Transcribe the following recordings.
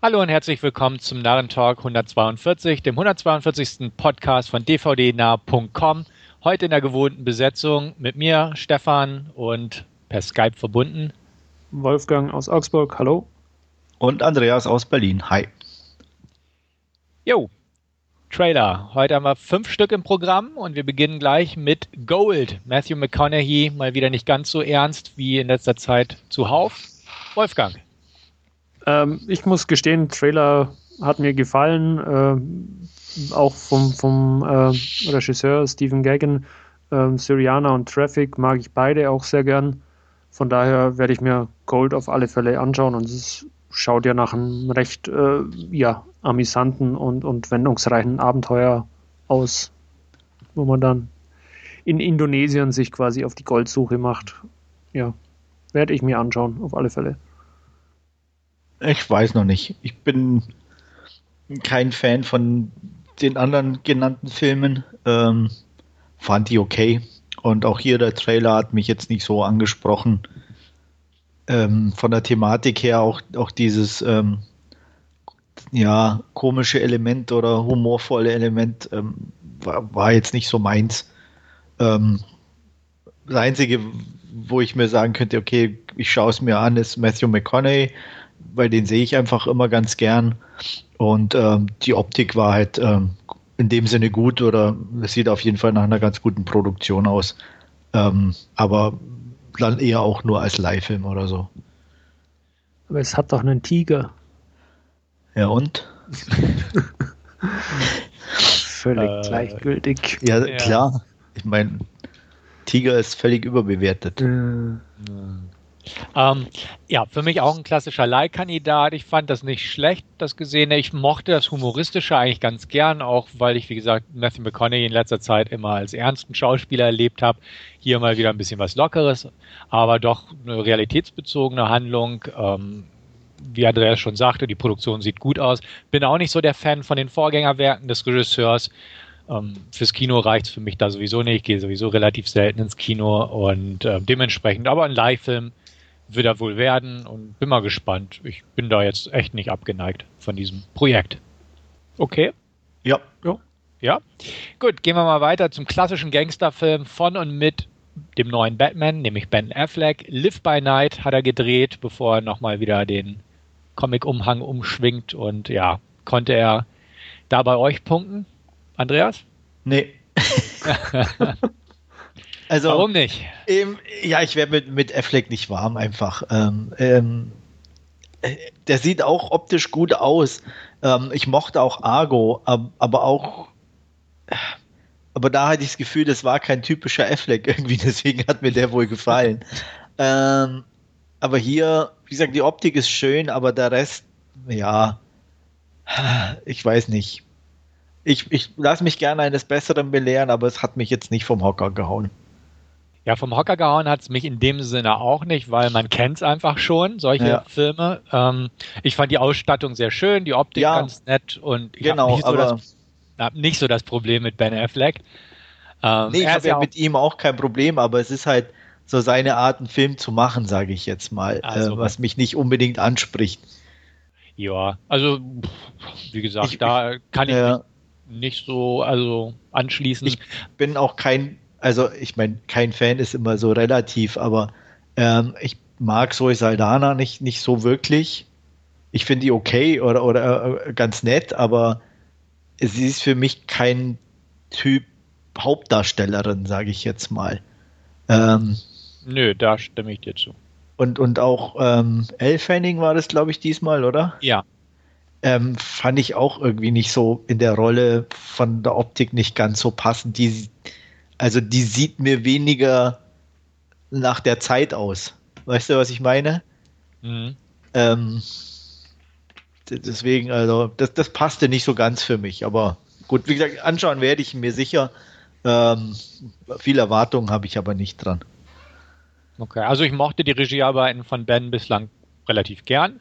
Hallo und herzlich willkommen zum Narrentalk 142, dem 142. Podcast von dvdnah.com. Heute in der gewohnten Besetzung mit mir, Stefan, und per Skype verbunden. Wolfgang aus Augsburg, hallo. Und Andreas aus Berlin, hi. Jo, Trailer. Heute haben wir fünf Stück im Programm und wir beginnen gleich mit Gold. Matthew McConaughey mal wieder nicht ganz so ernst wie in letzter Zeit zuhauf. Wolfgang. Ähm, ich muss gestehen, Trailer hat mir gefallen. Äh, auch vom, vom äh, Regisseur Stephen Gaggan. Äh, Syriana und Traffic mag ich beide auch sehr gern. Von daher werde ich mir Gold auf alle Fälle anschauen und es schaut ja nach einem recht äh, ja, amüsanten und, und wendungsreichen Abenteuer aus, wo man dann in Indonesien sich quasi auf die Goldsuche macht. Ja, werde ich mir anschauen, auf alle Fälle. Ich weiß noch nicht. Ich bin kein Fan von den anderen genannten Filmen. Ähm, fand die okay. Und auch hier der Trailer hat mich jetzt nicht so angesprochen. Ähm, von der Thematik her auch, auch dieses ähm, ja, komische Element oder humorvolle Element ähm, war, war, jetzt nicht so meins. Ähm, das Einzige, wo ich mir sagen könnte, okay, ich schaue es mir an, ist Matthew McConaughey weil den sehe ich einfach immer ganz gern. Und ähm, die Optik war halt ähm, in dem Sinne gut oder es sieht auf jeden Fall nach einer ganz guten Produktion aus. Ähm, aber dann eher auch nur als Leihfilm oder so. Aber es hat doch einen Tiger. Ja und? völlig äh, gleichgültig. Ja, ja, klar. Ich meine, Tiger ist völlig überbewertet. Äh. Ähm, ja, für mich auch ein klassischer Leihkandidat. Ich fand das nicht schlecht, das Gesehene. Ich mochte das Humoristische eigentlich ganz gern, auch weil ich, wie gesagt, Matthew McConaughey in letzter Zeit immer als ernsten Schauspieler erlebt habe. Hier mal wieder ein bisschen was Lockeres, aber doch eine realitätsbezogene Handlung. Ähm, wie Andreas schon sagte, die Produktion sieht gut aus. Bin auch nicht so der Fan von den Vorgängerwerken des Regisseurs. Ähm, fürs Kino reicht es für mich da sowieso nicht. Ich gehe sowieso relativ selten ins Kino und äh, dementsprechend aber ein Leihfilm wird er wohl werden und bin mal gespannt. Ich bin da jetzt echt nicht abgeneigt von diesem Projekt. Okay? Ja. Ja. Ja. Gut, gehen wir mal weiter zum klassischen Gangsterfilm von und mit dem neuen Batman, nämlich Ben Affleck. Live by Night hat er gedreht, bevor er nochmal wieder den Comic-Umhang umschwingt. Und ja, konnte er da bei euch punkten, Andreas? Nee. Also, Warum nicht? Eben, ja, ich werde mit, mit Affleck nicht warm einfach. Ähm, ähm, der sieht auch optisch gut aus. Ähm, ich mochte auch Argo, aber auch. Aber da hatte ich das Gefühl, das war kein typischer Affleck irgendwie, deswegen hat mir der wohl gefallen. Ähm, aber hier, wie gesagt, die Optik ist schön, aber der Rest, ja, ich weiß nicht. Ich, ich lasse mich gerne eines Besseren belehren, aber es hat mich jetzt nicht vom Hocker gehauen. Ja, vom Hocker gehauen hat es mich in dem Sinne auch nicht, weil man kennt es einfach schon, solche ja. Filme. Ähm, ich fand die Ausstattung sehr schön, die Optik ja, ganz nett und ich genau, habe nicht, so das, hab nicht so das Problem mit Ben Affleck. Ähm, nee, ich habe ja mit ihm auch kein Problem, aber es ist halt so seine Art, einen Film zu machen, sage ich jetzt mal, also, äh, was mich nicht unbedingt anspricht. Ja, also wie gesagt, ich, da kann ich ja. nicht so also anschließen. Ich bin auch kein also ich meine, kein Fan ist immer so relativ, aber ähm, ich mag Zoe Saldana nicht, nicht so wirklich. Ich finde die okay oder, oder äh, ganz nett, aber sie ist für mich kein Typ Hauptdarstellerin, sage ich jetzt mal. Ähm, Nö, da stimme ich dir zu. Und, und auch ähm, Elle Fanning war das, glaube ich, diesmal, oder? Ja. Ähm, fand ich auch irgendwie nicht so in der Rolle von der Optik nicht ganz so passend. Die, also die sieht mir weniger nach der Zeit aus. Weißt du, was ich meine? Mhm. Ähm, deswegen, also, das, das passte nicht so ganz für mich. Aber gut, wie gesagt, anschauen werde ich mir sicher. Ähm, viel Erwartungen habe ich aber nicht dran. Okay, also ich mochte die Regiearbeiten von Ben bislang relativ gern.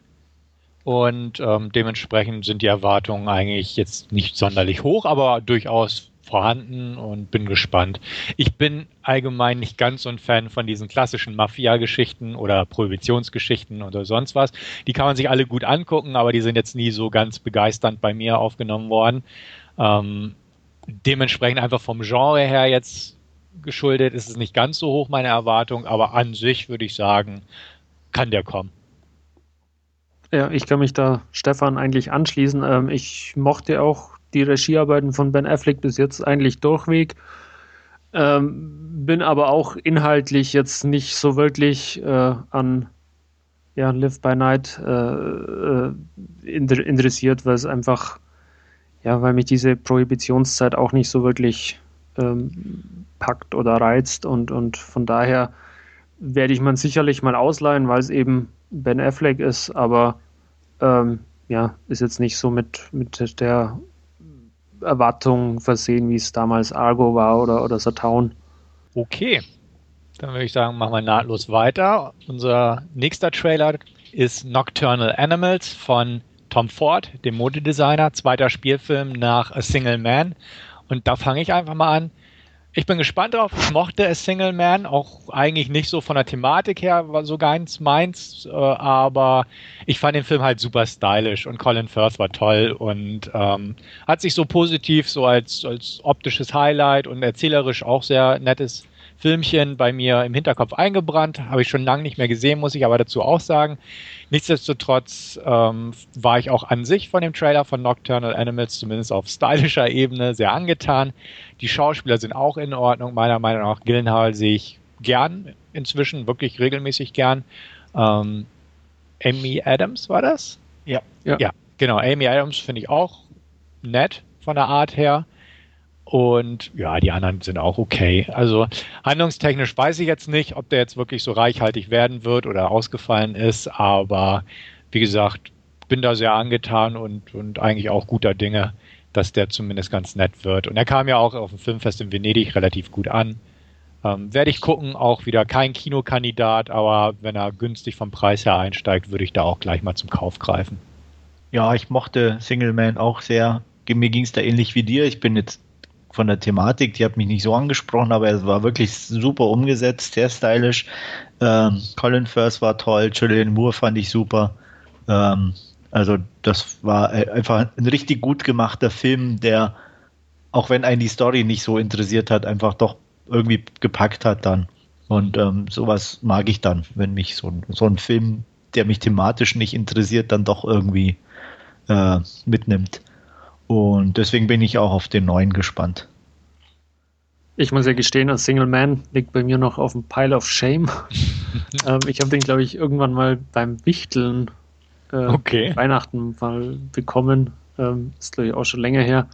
Und ähm, dementsprechend sind die Erwartungen eigentlich jetzt nicht sonderlich hoch, aber durchaus vorhanden und bin gespannt. Ich bin allgemein nicht ganz so ein Fan von diesen klassischen Mafia-Geschichten oder Prohibitionsgeschichten oder sonst was. Die kann man sich alle gut angucken, aber die sind jetzt nie so ganz begeisternd bei mir aufgenommen worden. Ähm, dementsprechend einfach vom Genre her jetzt geschuldet ist es nicht ganz so hoch meine Erwartung, aber an sich würde ich sagen, kann der kommen. Ja, ich kann mich da Stefan eigentlich anschließen. Ähm, ich mochte auch die Regiearbeiten von Ben Affleck bis jetzt eigentlich durchweg. Ähm, bin aber auch inhaltlich jetzt nicht so wirklich äh, an ja, Live by Night äh, äh, interessiert, weil es einfach, ja, weil mich diese Prohibitionszeit auch nicht so wirklich ähm, packt oder reizt und, und von daher werde ich man sicherlich mal ausleihen, weil es eben Ben Affleck ist, aber ähm, ja, ist jetzt nicht so mit, mit der Erwartung versehen, wie es damals Argo war oder, oder Satown. Okay, dann würde ich sagen, machen wir nahtlos weiter. Unser nächster Trailer ist Nocturnal Animals von Tom Ford, dem Modedesigner, zweiter Spielfilm nach A Single Man. Und da fange ich einfach mal an. Ich bin gespannt drauf. Ich mochte A Single Man, auch eigentlich nicht so von der Thematik her, war so ganz meins, äh, aber ich fand den Film halt super stylisch und Colin Firth war toll und ähm, hat sich so positiv so als, als optisches Highlight und erzählerisch auch sehr nettes Filmchen bei mir im Hinterkopf eingebrannt. Habe ich schon lange nicht mehr gesehen, muss ich aber dazu auch sagen. Nichtsdestotrotz ähm, war ich auch an sich von dem Trailer von Nocturnal Animals, zumindest auf stylischer Ebene, sehr angetan. Die Schauspieler sind auch in Ordnung, meiner Meinung nach. Gillenhall sehe ich gern inzwischen, wirklich regelmäßig gern. Ähm, Amy Adams war das? Ja. Ja, ja genau. Amy Adams finde ich auch nett von der Art her. Und ja, die anderen sind auch okay. Also handlungstechnisch weiß ich jetzt nicht, ob der jetzt wirklich so reichhaltig werden wird oder ausgefallen ist, aber wie gesagt, bin da sehr angetan und, und eigentlich auch guter Dinge, dass der zumindest ganz nett wird. Und er kam ja auch auf dem Filmfest in Venedig relativ gut an. Ähm, werde ich gucken, auch wieder kein Kinokandidat, aber wenn er günstig vom Preis her einsteigt, würde ich da auch gleich mal zum Kauf greifen. Ja, ich mochte Single Man auch sehr. Mir ging es da ähnlich wie dir. Ich bin jetzt von der Thematik, die hat mich nicht so angesprochen, aber es war wirklich super umgesetzt, sehr stylisch. Ähm, Colin Firth war toll, Julian Moore fand ich super. Ähm, also das war einfach ein richtig gut gemachter Film, der, auch wenn einen die Story nicht so interessiert hat, einfach doch irgendwie gepackt hat dann. Und ähm, sowas mag ich dann, wenn mich so, so ein Film, der mich thematisch nicht interessiert, dann doch irgendwie äh, mitnimmt. Und deswegen bin ich auch auf den neuen gespannt. Ich muss ja gestehen, als Single Man liegt bei mir noch auf dem Pile of Shame. ähm, ich habe den, glaube ich, irgendwann mal beim Wichteln äh, okay. Weihnachten mal bekommen. Ähm, ist, glaube ich, auch schon länger her.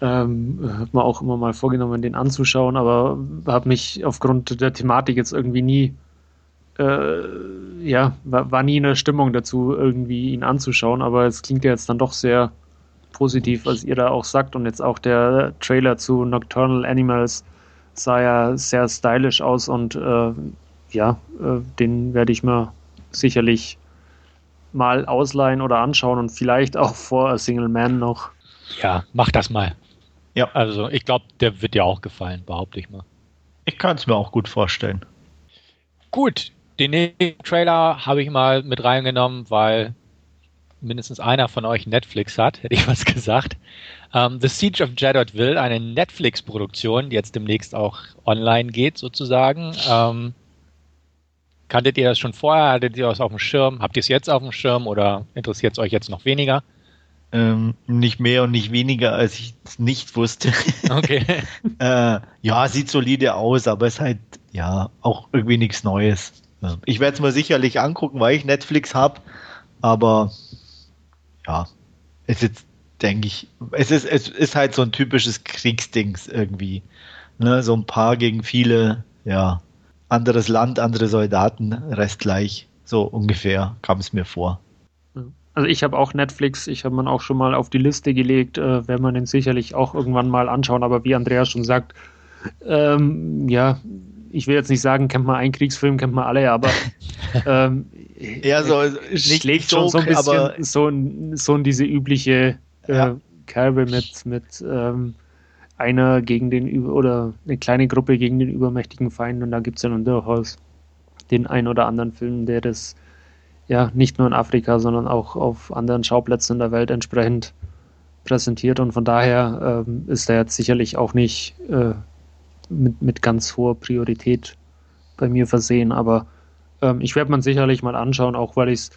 Ähm, hat man auch immer mal vorgenommen, den anzuschauen, aber habe mich aufgrund der Thematik jetzt irgendwie nie, äh, ja, war, war, nie in der Stimmung dazu, irgendwie ihn anzuschauen, aber es klingt ja jetzt dann doch sehr positiv, was ihr da auch sagt. Und jetzt auch der Trailer zu Nocturnal Animals sah ja sehr stylisch aus und äh, ja, äh, den werde ich mir sicherlich mal ausleihen oder anschauen und vielleicht auch vor A Single Man noch. Ja, mach das mal. Ja. Also ich glaube, der wird dir auch gefallen, behaupte ich mal. Ich kann es mir auch gut vorstellen. Gut, den nächsten Trailer habe ich mal mit reingenommen, weil mindestens einer von euch Netflix hat, hätte ich was gesagt. Um, ähm, The Siege of Jadotville, eine Netflix-Produktion, die jetzt demnächst auch online geht, sozusagen. Um, ähm, kanntet ihr das schon vorher? Hattet ihr das auf dem Schirm? Habt ihr es jetzt auf dem Schirm oder interessiert es euch jetzt noch weniger? Ähm, nicht mehr und nicht weniger, als ich es nicht wusste. Okay. äh, ja, sieht solide aus, aber ist halt ja auch irgendwie nichts Neues. Ich werde es mir sicherlich angucken, weil ich Netflix habe, aber ja, es ist denke ich, es ist, es ist halt so ein typisches Kriegsdings irgendwie. Ne? So ein paar gegen viele, ja, anderes Land, andere Soldaten, Rest gleich. So ungefähr kam es mir vor. Also ich habe auch Netflix, ich habe man auch schon mal auf die Liste gelegt, äh, werden wir den sicherlich auch irgendwann mal anschauen, aber wie Andreas schon sagt, ähm, ja, ich will jetzt nicht sagen, kennt man einen Kriegsfilm, kennt man alle, aber ähm, ja, so schlägt schon so ein bisschen so, in, so in diese übliche äh, ja. Kerbe mit, mit ähm, einer gegen den oder eine kleine Gruppe gegen den übermächtigen Feind und da gibt es ja nun durchaus den ein oder anderen Film, der das ja nicht nur in Afrika, sondern auch auf anderen Schauplätzen in der Welt entsprechend präsentiert und von daher ähm, ist er jetzt sicherlich auch nicht äh, mit, mit ganz hoher Priorität bei mir versehen, aber ähm, ich werde man sicherlich mal anschauen, auch weil ich es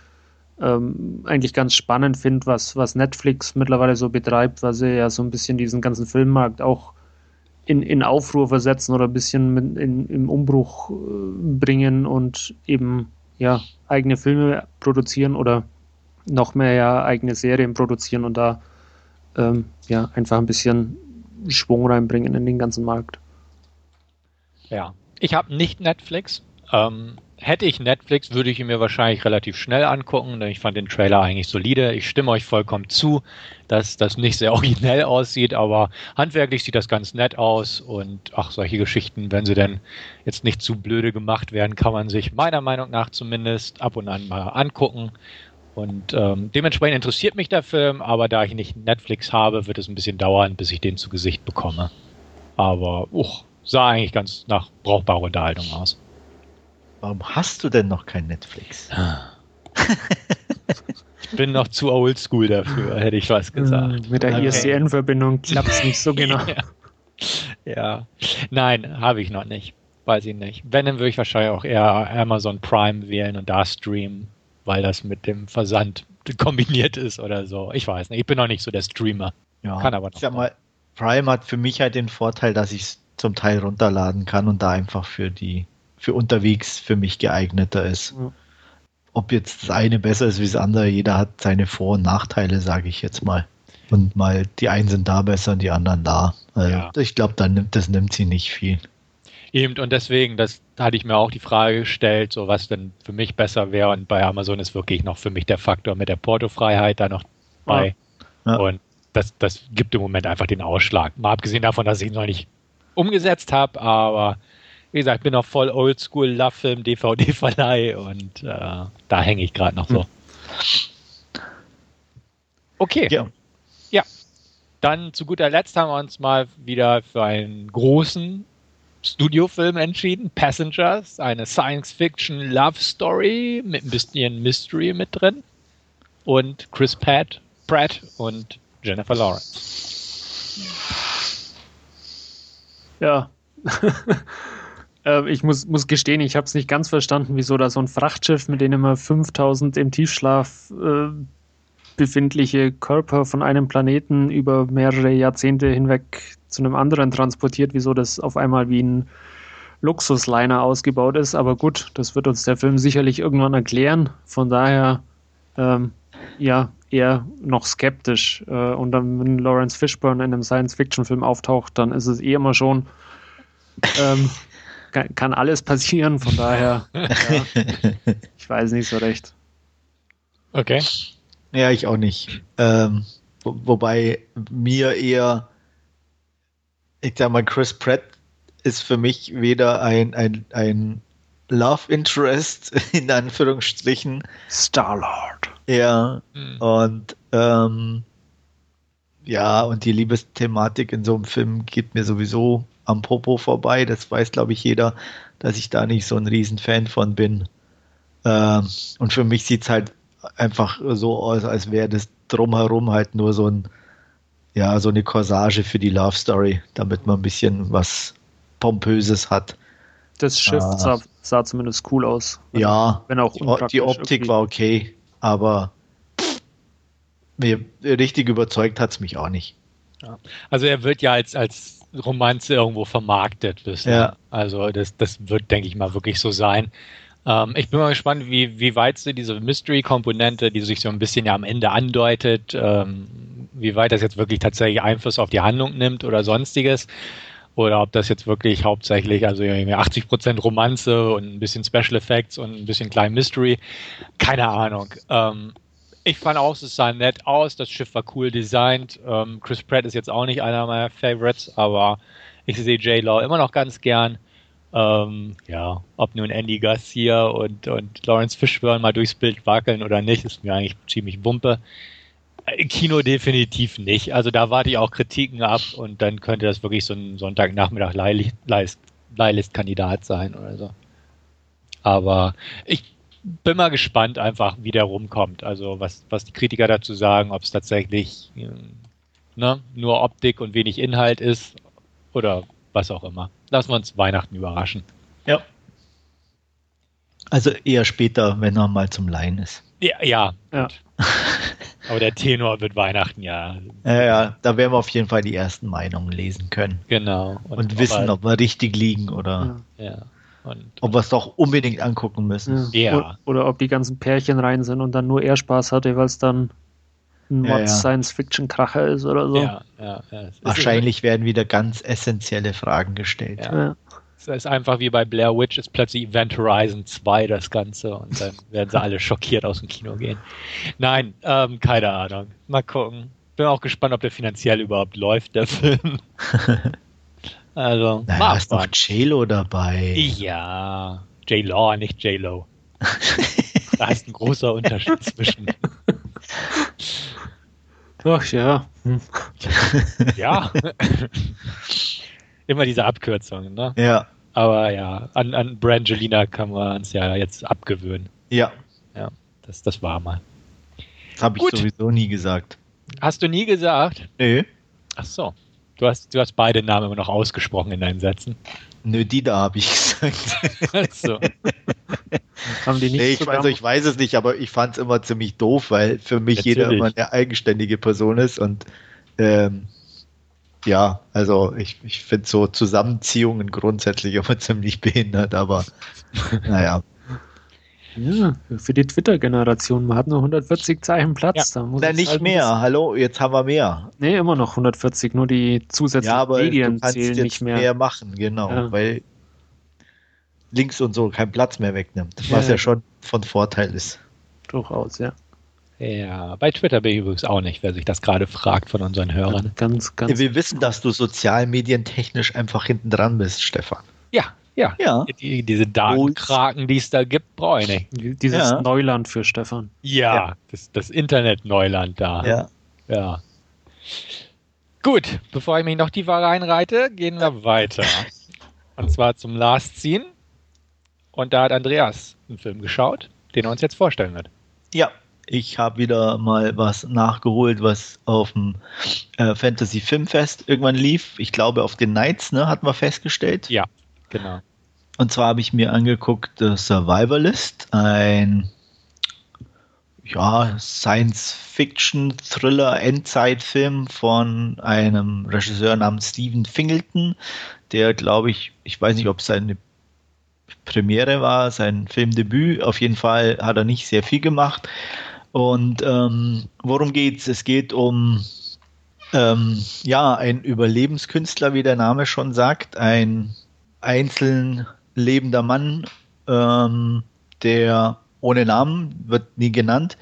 ähm, eigentlich ganz spannend finde, was, was Netflix mittlerweile so betreibt, weil sie ja so ein bisschen diesen ganzen Filmmarkt auch in, in Aufruhr versetzen oder ein bisschen mit in, im Umbruch äh, bringen und eben ja eigene Filme produzieren oder noch mehr ja eigene Serien produzieren und da ähm, ja einfach ein bisschen Schwung reinbringen in den ganzen Markt. Ja, ich habe nicht Netflix. Ähm, hätte ich Netflix, würde ich ihn mir wahrscheinlich relativ schnell angucken, denn ich fand den Trailer eigentlich solide. Ich stimme euch vollkommen zu, dass das nicht sehr originell aussieht, aber handwerklich sieht das ganz nett aus und ach, solche Geschichten, wenn sie denn jetzt nicht zu blöde gemacht werden, kann man sich meiner Meinung nach zumindest ab und an mal angucken. Und ähm, dementsprechend interessiert mich der Film, aber da ich nicht Netflix habe, wird es ein bisschen dauern, bis ich den zu Gesicht bekomme. Aber uch, sah eigentlich ganz nach brauchbarer Unterhaltung aus. Warum hast du denn noch kein Netflix? ich bin noch zu oldschool dafür, hätte ich was gesagt. Hm, mit der okay. ISDN-Verbindung klappt es nicht so genau. ja. ja. Nein, habe ich noch nicht. Weiß ich nicht. Wenn, dann würde ich wahrscheinlich auch eher Amazon Prime wählen und da streamen, weil das mit dem Versand kombiniert ist oder so. Ich weiß nicht. Ich bin noch nicht so der Streamer. Ja. Kann aber noch. Ich sag mal, Prime hat für mich halt den Vorteil, dass ich es zum Teil runterladen kann und da einfach für die für unterwegs für mich geeigneter ist. Ja. Ob jetzt das eine besser ist wie das andere, jeder hat seine Vor- und Nachteile, sage ich jetzt mal. Und mal die einen sind da besser und die anderen da. Also ja. Ich glaube, nimmt, das nimmt sie nicht viel. Eben, und deswegen, das hatte ich mir auch die Frage gestellt, so was denn für mich besser wäre. Und bei Amazon ist wirklich noch für mich der Faktor mit der Portofreiheit da noch bei. Ja. Und das, das gibt im Moment einfach den Ausschlag. Mal abgesehen davon, dass ich noch nicht umgesetzt habe, aber wie gesagt, ich bin noch voll oldschool, Love-Film, DVD-Verleih und äh, da hänge ich gerade noch so. Okay. Ja. ja. Dann zu guter Letzt haben wir uns mal wieder für einen großen Studiofilm entschieden. Passengers, eine Science-Fiction-Love-Story mit ein bisschen Mystery mit drin. Und Chris Pratt, Pratt und Jennifer Lawrence. Ja. Äh, ich muss, muss gestehen, ich habe es nicht ganz verstanden, wieso da so ein Frachtschiff, mit dem immer 5000 im Tiefschlaf äh, befindliche Körper von einem Planeten über mehrere Jahrzehnte hinweg zu einem anderen transportiert, wieso das auf einmal wie ein Luxusliner ausgebaut ist. Aber gut, das wird uns der Film sicherlich irgendwann erklären. Von daher, ähm, ja, eher noch skeptisch. Äh, und dann, wenn Lawrence Fishburne in einem Science-Fiction-Film auftaucht, dann ist es eh immer schon ähm, kann, kann alles passieren, von daher, ja, ich weiß nicht so recht. Okay. Ja, ich auch nicht. Ähm, wo, wobei mir eher, ich sag mal, Chris Pratt ist für mich weder ein, ein, ein Love Interest, in Anführungsstrichen. Star-Lord. Ja, hm. und ähm, ja, und die Liebesthematik in so einem Film geht mir sowieso am Popo vorbei. Das weiß, glaube ich, jeder, dass ich da nicht so ein Riesenfan von bin. Ähm, und für mich sieht es halt einfach so aus, als wäre das drumherum halt nur so ein, ja, so eine Corsage für die Love Story, damit man ein bisschen was Pompöses hat. Das Schiff äh, sah, sah, zumindest cool aus. Ja, wenn auch die Optik irgendwie. war okay, aber mir richtig überzeugt hat es mich auch nicht. Also er wird ja als, als Romanze irgendwo vermarktet wirst. Ja. Also das, das wird, denke ich mal, wirklich so sein. Ähm, ich bin mal gespannt, wie, wie weit sie diese Mystery-Komponente, die sich so ein bisschen ja am Ende andeutet, ähm, wie weit das jetzt wirklich tatsächlich Einfluss auf die Handlung nimmt oder sonstiges. Oder ob das jetzt wirklich hauptsächlich, also 80% Romanze und ein bisschen Special Effects und ein bisschen klein Mystery. Keine Ahnung. Ähm, ich fand auch, es sah nett aus. Das Schiff war cool designt. Ähm, Chris Pratt ist jetzt auch nicht einer meiner Favorites, aber ich sehe J. Law immer noch ganz gern. Ähm, ja, ob nun Andy Garcia und, und Lawrence Fishburne mal durchs Bild wackeln oder nicht, ist mir eigentlich ziemlich wumpe. Kino definitiv nicht. Also da warte ich auch Kritiken ab und dann könnte das wirklich so ein Sonntagnachmittag Leihlist-Kandidat sein oder so. Aber ich bin mal gespannt einfach, wie der rumkommt. Also was, was die Kritiker dazu sagen, ob es tatsächlich ne, nur Optik und wenig Inhalt ist oder was auch immer. Lassen wir uns Weihnachten überraschen. Ja. Also eher später, wenn er mal zum Laien ist. Ja, ja. ja. Aber der Tenor wird Weihnachten ja. Ja, ja, da werden wir auf jeden Fall die ersten Meinungen lesen können. Genau. Und, und wissen, ob wir richtig liegen oder ja. Und ob wir es doch unbedingt angucken müssen. Ja. Oder, oder, ob die ganzen Pärchen rein sind und dann nur er Spaß hatte, weil es dann ein Mod Science-Fiction-Kracher ist oder so. Ja, ja, Wahrscheinlich werden wieder ganz essentielle Fragen gestellt. Ja. Es ist einfach wie bei Blair Witch, ist plötzlich Event Horizon 2 das Ganze und dann werden sie alle schockiert aus dem Kino gehen. Nein, ähm, keine Ahnung. Mal gucken. Bin auch gespannt, ob der finanziell überhaupt läuft, der Film. also, naja, ist doch J-Lo dabei. Ja, J-Law, nicht J-Lo. da ist ein großer Unterschied zwischen. Ach ja. Hm. Ja immer diese Abkürzungen, ne? Ja. Aber ja, an, an Brangelina kann man uns ja jetzt abgewöhnen. Ja. Ja, das, das war mal. Das habe ich Gut. sowieso nie gesagt. Hast du nie gesagt? Nö. Ach so. Du hast, du hast beide Namen immer noch ausgesprochen in deinen Sätzen. Nö, die da habe ich gesagt. Ach so. Haben die nicht nee, ich, also ich weiß es nicht, aber ich fand es immer ziemlich doof, weil für mich Natürlich. jeder immer eine eigenständige Person ist und ähm, ja, also ich, ich finde so Zusammenziehungen grundsätzlich immer ziemlich behindert, aber naja. Ja, für die Twitter-Generation, man hat nur 140 Zeichen Platz. Ja. Da muss Na, nicht halt mehr, hallo, jetzt haben wir mehr. Nee, immer noch 140, nur die zusätzlichen ja, aber Medien du kannst zählen jetzt nicht mehr. mehr machen, genau, ja. weil links und so keinen Platz mehr wegnimmt, was ja schon von Vorteil ist. Durchaus, ja. Ja, bei Twitter bin ich übrigens auch nicht, wer sich das gerade fragt von unseren Hörern. Ganz, ganz. Wir wissen, dass du sozialmedientechnisch einfach hinten dran bist, Stefan. Ja, ja. ja. Die, diese Datenkraken, die es da gibt, brauche ich nicht. Dieses ja. Neuland für Stefan. Ja, ja. Das, das Internet-Neuland da. Ja. Ja. Gut, bevor ich mich noch tiefer reinreite, gehen wir weiter. Und zwar zum Last Scene. Und da hat Andreas einen Film geschaut, den er uns jetzt vorstellen wird. Ja, ich habe wieder mal was nachgeholt, was auf dem äh, Fantasy Filmfest irgendwann lief. Ich glaube auf den Nights, ne, hatten wir festgestellt. Ja, genau. Und zwar habe ich mir angeguckt The Survivalist, ein ja, Science-Fiction-Thriller, Endzeitfilm von einem Regisseur namens Stephen Fingleton, der, glaube ich, ich weiß nicht, ob es seine Premiere war, sein Filmdebüt. Auf jeden Fall hat er nicht sehr viel gemacht. Und ähm, worum geht's? Es geht um ähm, ja ein Überlebenskünstler, wie der Name schon sagt, ein einzeln lebender Mann, ähm, der ohne Namen wird nie genannt,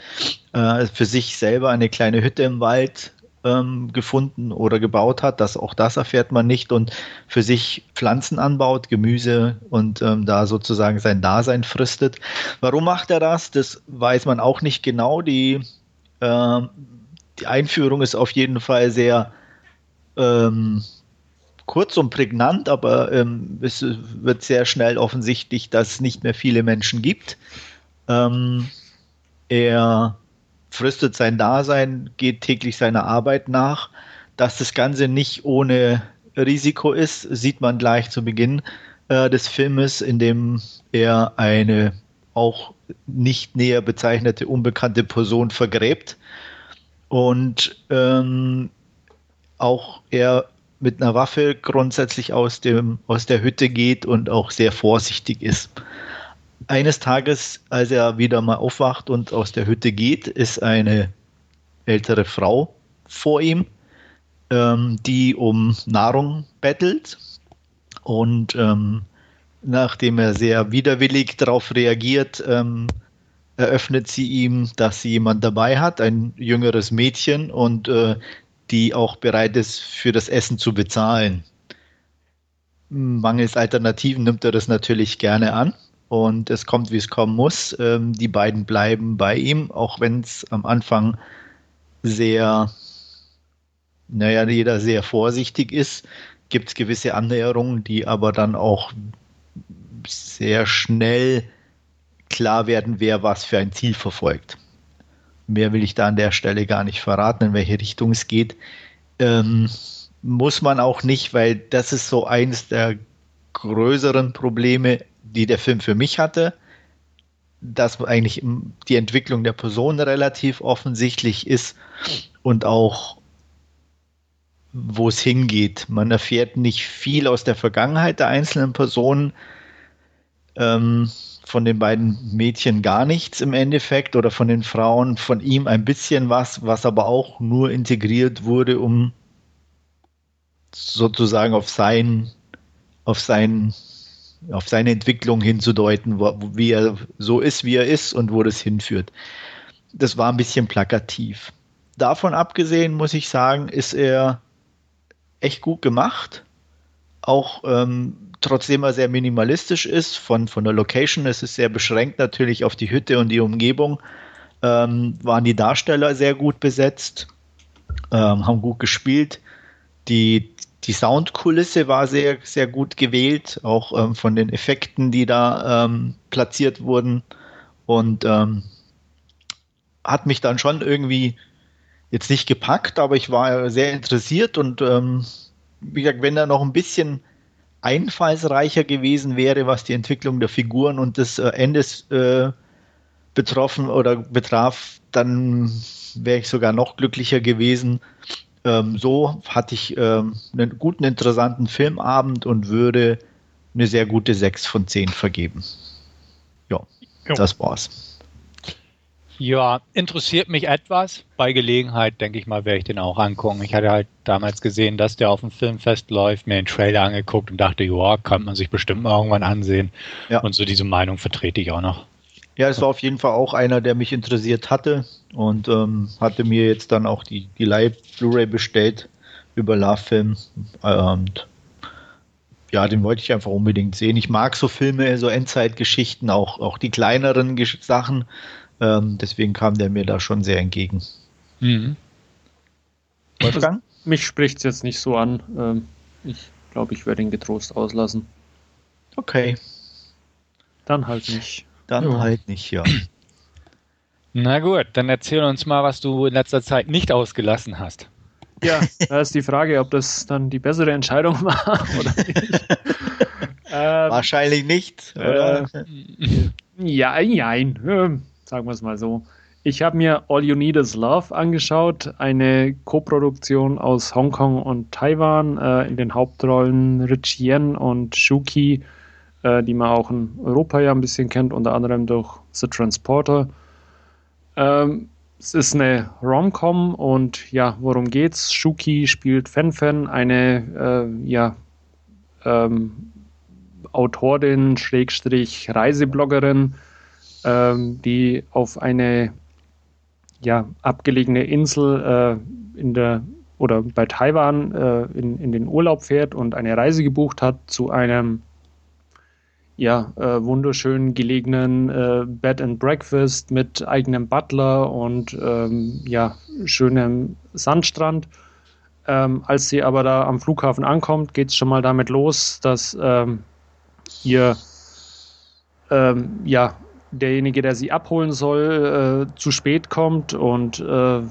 äh, für sich selber eine kleine Hütte im Wald ähm, gefunden oder gebaut hat. Das, auch das erfährt man nicht und für sich Pflanzen anbaut, Gemüse und ähm, da sozusagen sein Dasein fristet. Warum macht er das? Das weiß man auch nicht genau. Die, äh, die Einführung ist auf jeden Fall sehr ähm, kurz und prägnant, aber ähm, es wird sehr schnell offensichtlich, dass es nicht mehr viele Menschen gibt. Ähm, er fristet sein Dasein, geht täglich seiner Arbeit nach. Dass das Ganze nicht ohne Risiko ist, sieht man gleich zu Beginn äh, des Filmes, in dem er eine auch nicht näher bezeichnete unbekannte Person vergräbt und ähm, auch er mit einer Waffe grundsätzlich aus, dem, aus der Hütte geht und auch sehr vorsichtig ist eines Tages, als er wieder mal aufwacht und aus der Hütte geht, ist eine ältere Frau vor ihm, ähm, die um Nahrung bettelt. Und ähm, nachdem er sehr widerwillig darauf reagiert, ähm, eröffnet sie ihm, dass sie jemand dabei hat, ein jüngeres Mädchen und äh, die auch bereit ist, für das Essen zu bezahlen. Mangels Alternativen nimmt er das natürlich gerne an und es kommt, wie es kommen muss. Ähm, die beiden bleiben bei ihm, auch wenn es am Anfang sehr, naja, jeder sehr vorsichtig ist, gibt es gewisse Annäherungen, die aber dann auch sehr schnell klar werden, wer was für ein Ziel verfolgt. Mehr will ich da an der Stelle gar nicht verraten, in welche Richtung es geht. Ähm, muss man auch nicht, weil das ist so eines der größeren Probleme, die der Film für mich hatte, dass eigentlich die Entwicklung der Person relativ offensichtlich ist und auch wo es hingeht. Man erfährt nicht viel aus der Vergangenheit der einzelnen Personen. Ähm, von den beiden Mädchen gar nichts im Endeffekt oder von den Frauen, von ihm ein bisschen was, was aber auch nur integriert wurde, um sozusagen auf sein, auf sein, auf seine Entwicklung hinzudeuten, wo, wie er so ist, wie er ist und wo das hinführt. Das war ein bisschen plakativ. Davon abgesehen muss ich sagen, ist er echt gut gemacht. Auch ähm, trotzdem er sehr minimalistisch ist, von, von der Location, es ist sehr beschränkt natürlich auf die Hütte und die Umgebung, ähm, waren die Darsteller sehr gut besetzt, ähm, haben gut gespielt. Die, die Soundkulisse war sehr, sehr gut gewählt, auch ähm, von den Effekten, die da ähm, platziert wurden. Und ähm, hat mich dann schon irgendwie jetzt nicht gepackt, aber ich war sehr interessiert und ähm, wie gesagt, wenn da noch ein bisschen einfallsreicher gewesen wäre, was die Entwicklung der Figuren und des äh, Endes äh, betroffen oder betraf, dann wäre ich sogar noch glücklicher gewesen. Ähm, so hatte ich ähm, einen guten, interessanten Filmabend und würde eine sehr gute 6 von 10 vergeben. Ja, jo. das war's. Ja, interessiert mich etwas. Bei Gelegenheit, denke ich mal, werde ich den auch angucken. Ich hatte halt damals gesehen, dass der auf dem Filmfest läuft, mir den Trailer angeguckt und dachte, ja, kann man sich bestimmt mal irgendwann ansehen. Ja. Und so diese Meinung vertrete ich auch noch. Ja, es war auf jeden Fall auch einer, der mich interessiert hatte und ähm, hatte mir jetzt dann auch die, die Live-Blu-ray bestellt über Love Film. Und ja, den wollte ich einfach unbedingt sehen. Ich mag so Filme, so Endzeitgeschichten, auch, auch die kleineren Gesch Sachen. Ähm, deswegen kam der mir da schon sehr entgegen. Mhm. Wolfgang? Mich spricht es jetzt nicht so an. Ähm, ich glaube, ich werde ihn getrost auslassen. Okay. Dann halt nicht. Dann ja. halt nicht, ja. Na gut, dann erzähl uns mal, was du in letzter Zeit nicht ausgelassen hast. Ja, da ist die Frage, ob das dann die bessere Entscheidung war oder nicht. ähm, Wahrscheinlich nicht. Äh, ja, nein. Ähm, sagen wir es mal so. Ich habe mir All You Need Is Love angeschaut, eine Koproduktion aus Hongkong und Taiwan, äh, in den Hauptrollen Rich Yen und Shuki, äh, die man auch in Europa ja ein bisschen kennt, unter anderem durch The Transporter. Ähm, es ist eine Rom-Com und ja, worum geht's? Shuki spielt Fen, eine äh, ja, ähm, Autorin, Schrägstrich, Reisebloggerin, ähm, die auf eine ja, abgelegene Insel äh, in der oder bei Taiwan äh, in, in den Urlaub fährt und eine Reise gebucht hat zu einem ja, äh, wunderschön gelegenen äh, Bed and Breakfast mit eigenem Butler und ähm, ja, schönem Sandstrand. Ähm, als sie aber da am Flughafen ankommt, geht es schon mal damit los, dass ähm, ihr ähm, ja, derjenige, der sie abholen soll, äh, zu spät kommt und äh,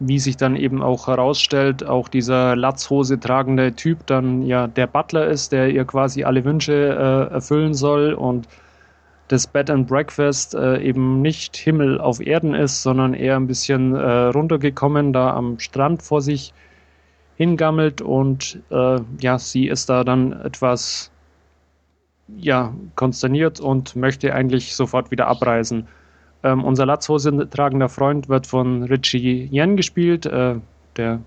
wie sich dann eben auch herausstellt, auch dieser Latzhose tragende Typ dann ja der Butler ist, der ihr quasi alle Wünsche äh, erfüllen soll und das Bed and Breakfast äh, eben nicht Himmel auf Erden ist, sondern eher ein bisschen äh, runtergekommen, da am Strand vor sich hingammelt und äh, ja, sie ist da dann etwas ja, konsterniert und möchte eigentlich sofort wieder abreisen. Ähm, unser Latzhose tragender Freund wird von Richie Yen gespielt, äh, der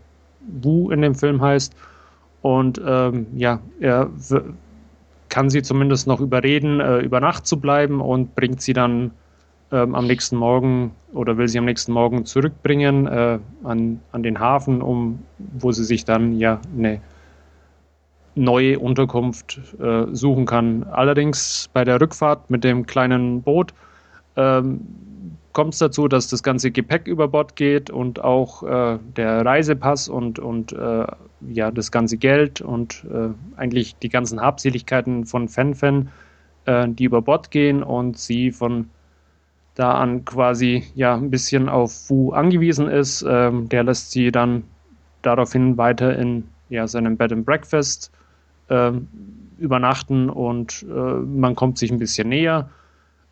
Wu in dem Film heißt. Und ähm, ja, er kann sie zumindest noch überreden, äh, über Nacht zu bleiben und bringt sie dann ähm, am nächsten Morgen oder will sie am nächsten Morgen zurückbringen äh, an, an den Hafen, um wo sie sich dann ja eine neue Unterkunft äh, suchen kann. Allerdings bei der Rückfahrt mit dem kleinen Boot ähm, kommt es dazu, dass das ganze Gepäck über Bord geht und auch äh, der Reisepass und, und äh, ja, das ganze Geld und äh, eigentlich die ganzen Habseligkeiten von Fen, äh, die über Bord gehen und sie von da an quasi ja ein bisschen auf Wu angewiesen ist. Ähm, der lässt sie dann daraufhin weiter in ja, seinem Bed and Breakfast ähm, übernachten und äh, man kommt sich ein bisschen näher.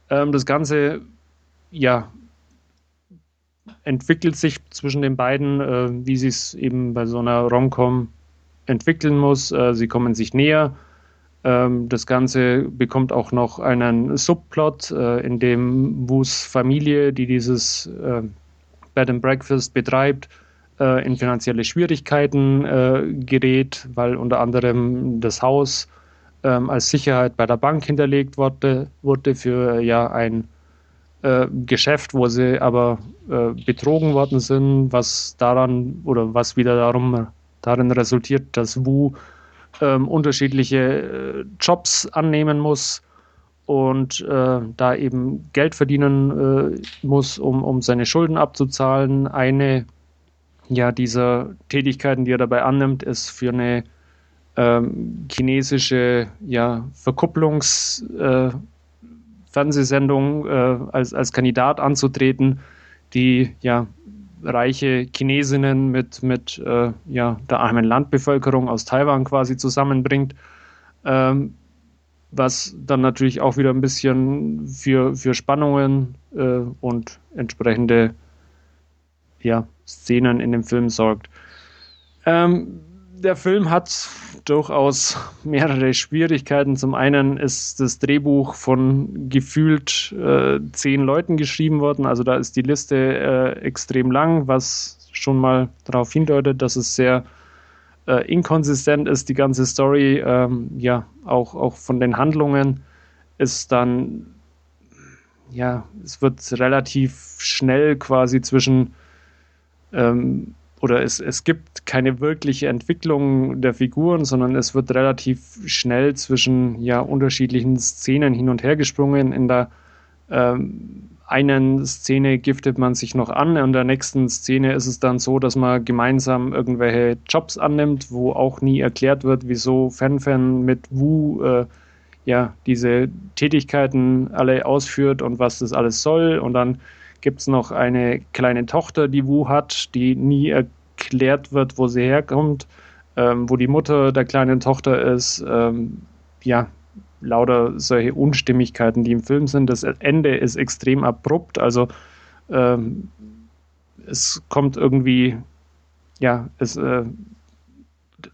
Ähm, das Ganze ja, entwickelt sich zwischen den beiden, äh, wie sie es eben bei so einer Romcom entwickeln muss. Äh, sie kommen sich näher. Ähm, das Ganze bekommt auch noch einen Subplot, äh, in dem Wus Familie, die dieses äh, Bed and Breakfast betreibt, äh, in finanzielle Schwierigkeiten äh, gerät, weil unter anderem das Haus ähm, als Sicherheit bei der Bank hinterlegt wurde, wurde für ja ein äh, Geschäft, wo sie aber äh, betrogen worden sind, was daran oder was wieder darum darin resultiert, dass Wu ähm, unterschiedliche äh, Jobs annehmen muss und äh, da eben Geld verdienen äh, muss, um, um seine Schulden abzuzahlen. Eine ja, dieser Tätigkeiten, die er dabei annimmt, ist für eine ähm, chinesische ja, Verkupplungs- äh, äh, als, als Kandidat anzutreten, die ja reiche Chinesinnen mit, mit äh, ja, der armen Landbevölkerung aus Taiwan quasi zusammenbringt. Ähm, was dann natürlich auch wieder ein bisschen für, für Spannungen äh, und entsprechende ja, Szenen in dem Film sorgt. Ähm, der Film hat durchaus mehrere Schwierigkeiten. Zum einen ist das Drehbuch von gefühlt äh, zehn Leuten geschrieben worden. Also da ist die Liste äh, extrem lang, was schon mal darauf hindeutet, dass es sehr äh, inkonsistent ist, die ganze Story. Ähm, ja, auch, auch von den Handlungen ist dann, ja, es wird relativ schnell quasi zwischen ähm, oder es, es gibt keine wirkliche Entwicklung der Figuren, sondern es wird relativ schnell zwischen ja, unterschiedlichen Szenen hin und her gesprungen. In der ähm, einen Szene giftet man sich noch an, in der nächsten Szene ist es dann so, dass man gemeinsam irgendwelche Jobs annimmt, wo auch nie erklärt wird, wieso Fan-Fan mit Wu äh, ja, diese Tätigkeiten alle ausführt und was das alles soll. Und dann gibt es noch eine kleine Tochter, die Wu hat, die nie erklärt wird, wo sie herkommt, ähm, wo die Mutter der kleinen Tochter ist. Ähm, ja, lauter solche Unstimmigkeiten, die im Film sind. Das Ende ist extrem abrupt, also ähm, es kommt irgendwie, ja, es, äh,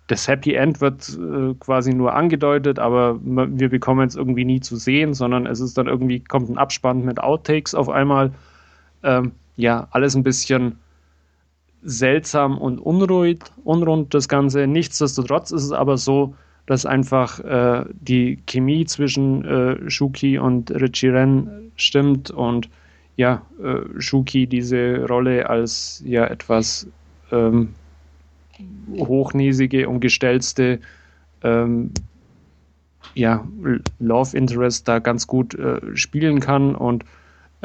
das Happy End wird äh, quasi nur angedeutet, aber wir bekommen es irgendwie nie zu sehen, sondern es ist dann irgendwie, kommt ein Abspann mit Outtakes auf einmal ähm, ja, alles ein bisschen seltsam und unruhig, unrund das Ganze. Nichtsdestotrotz ist es aber so, dass einfach äh, die Chemie zwischen äh, Shuki und Richiren stimmt und ja, äh, Shuki diese Rolle als ja etwas ähm, hochnäsige und gestellte ähm, ja, Love Interest da ganz gut äh, spielen kann und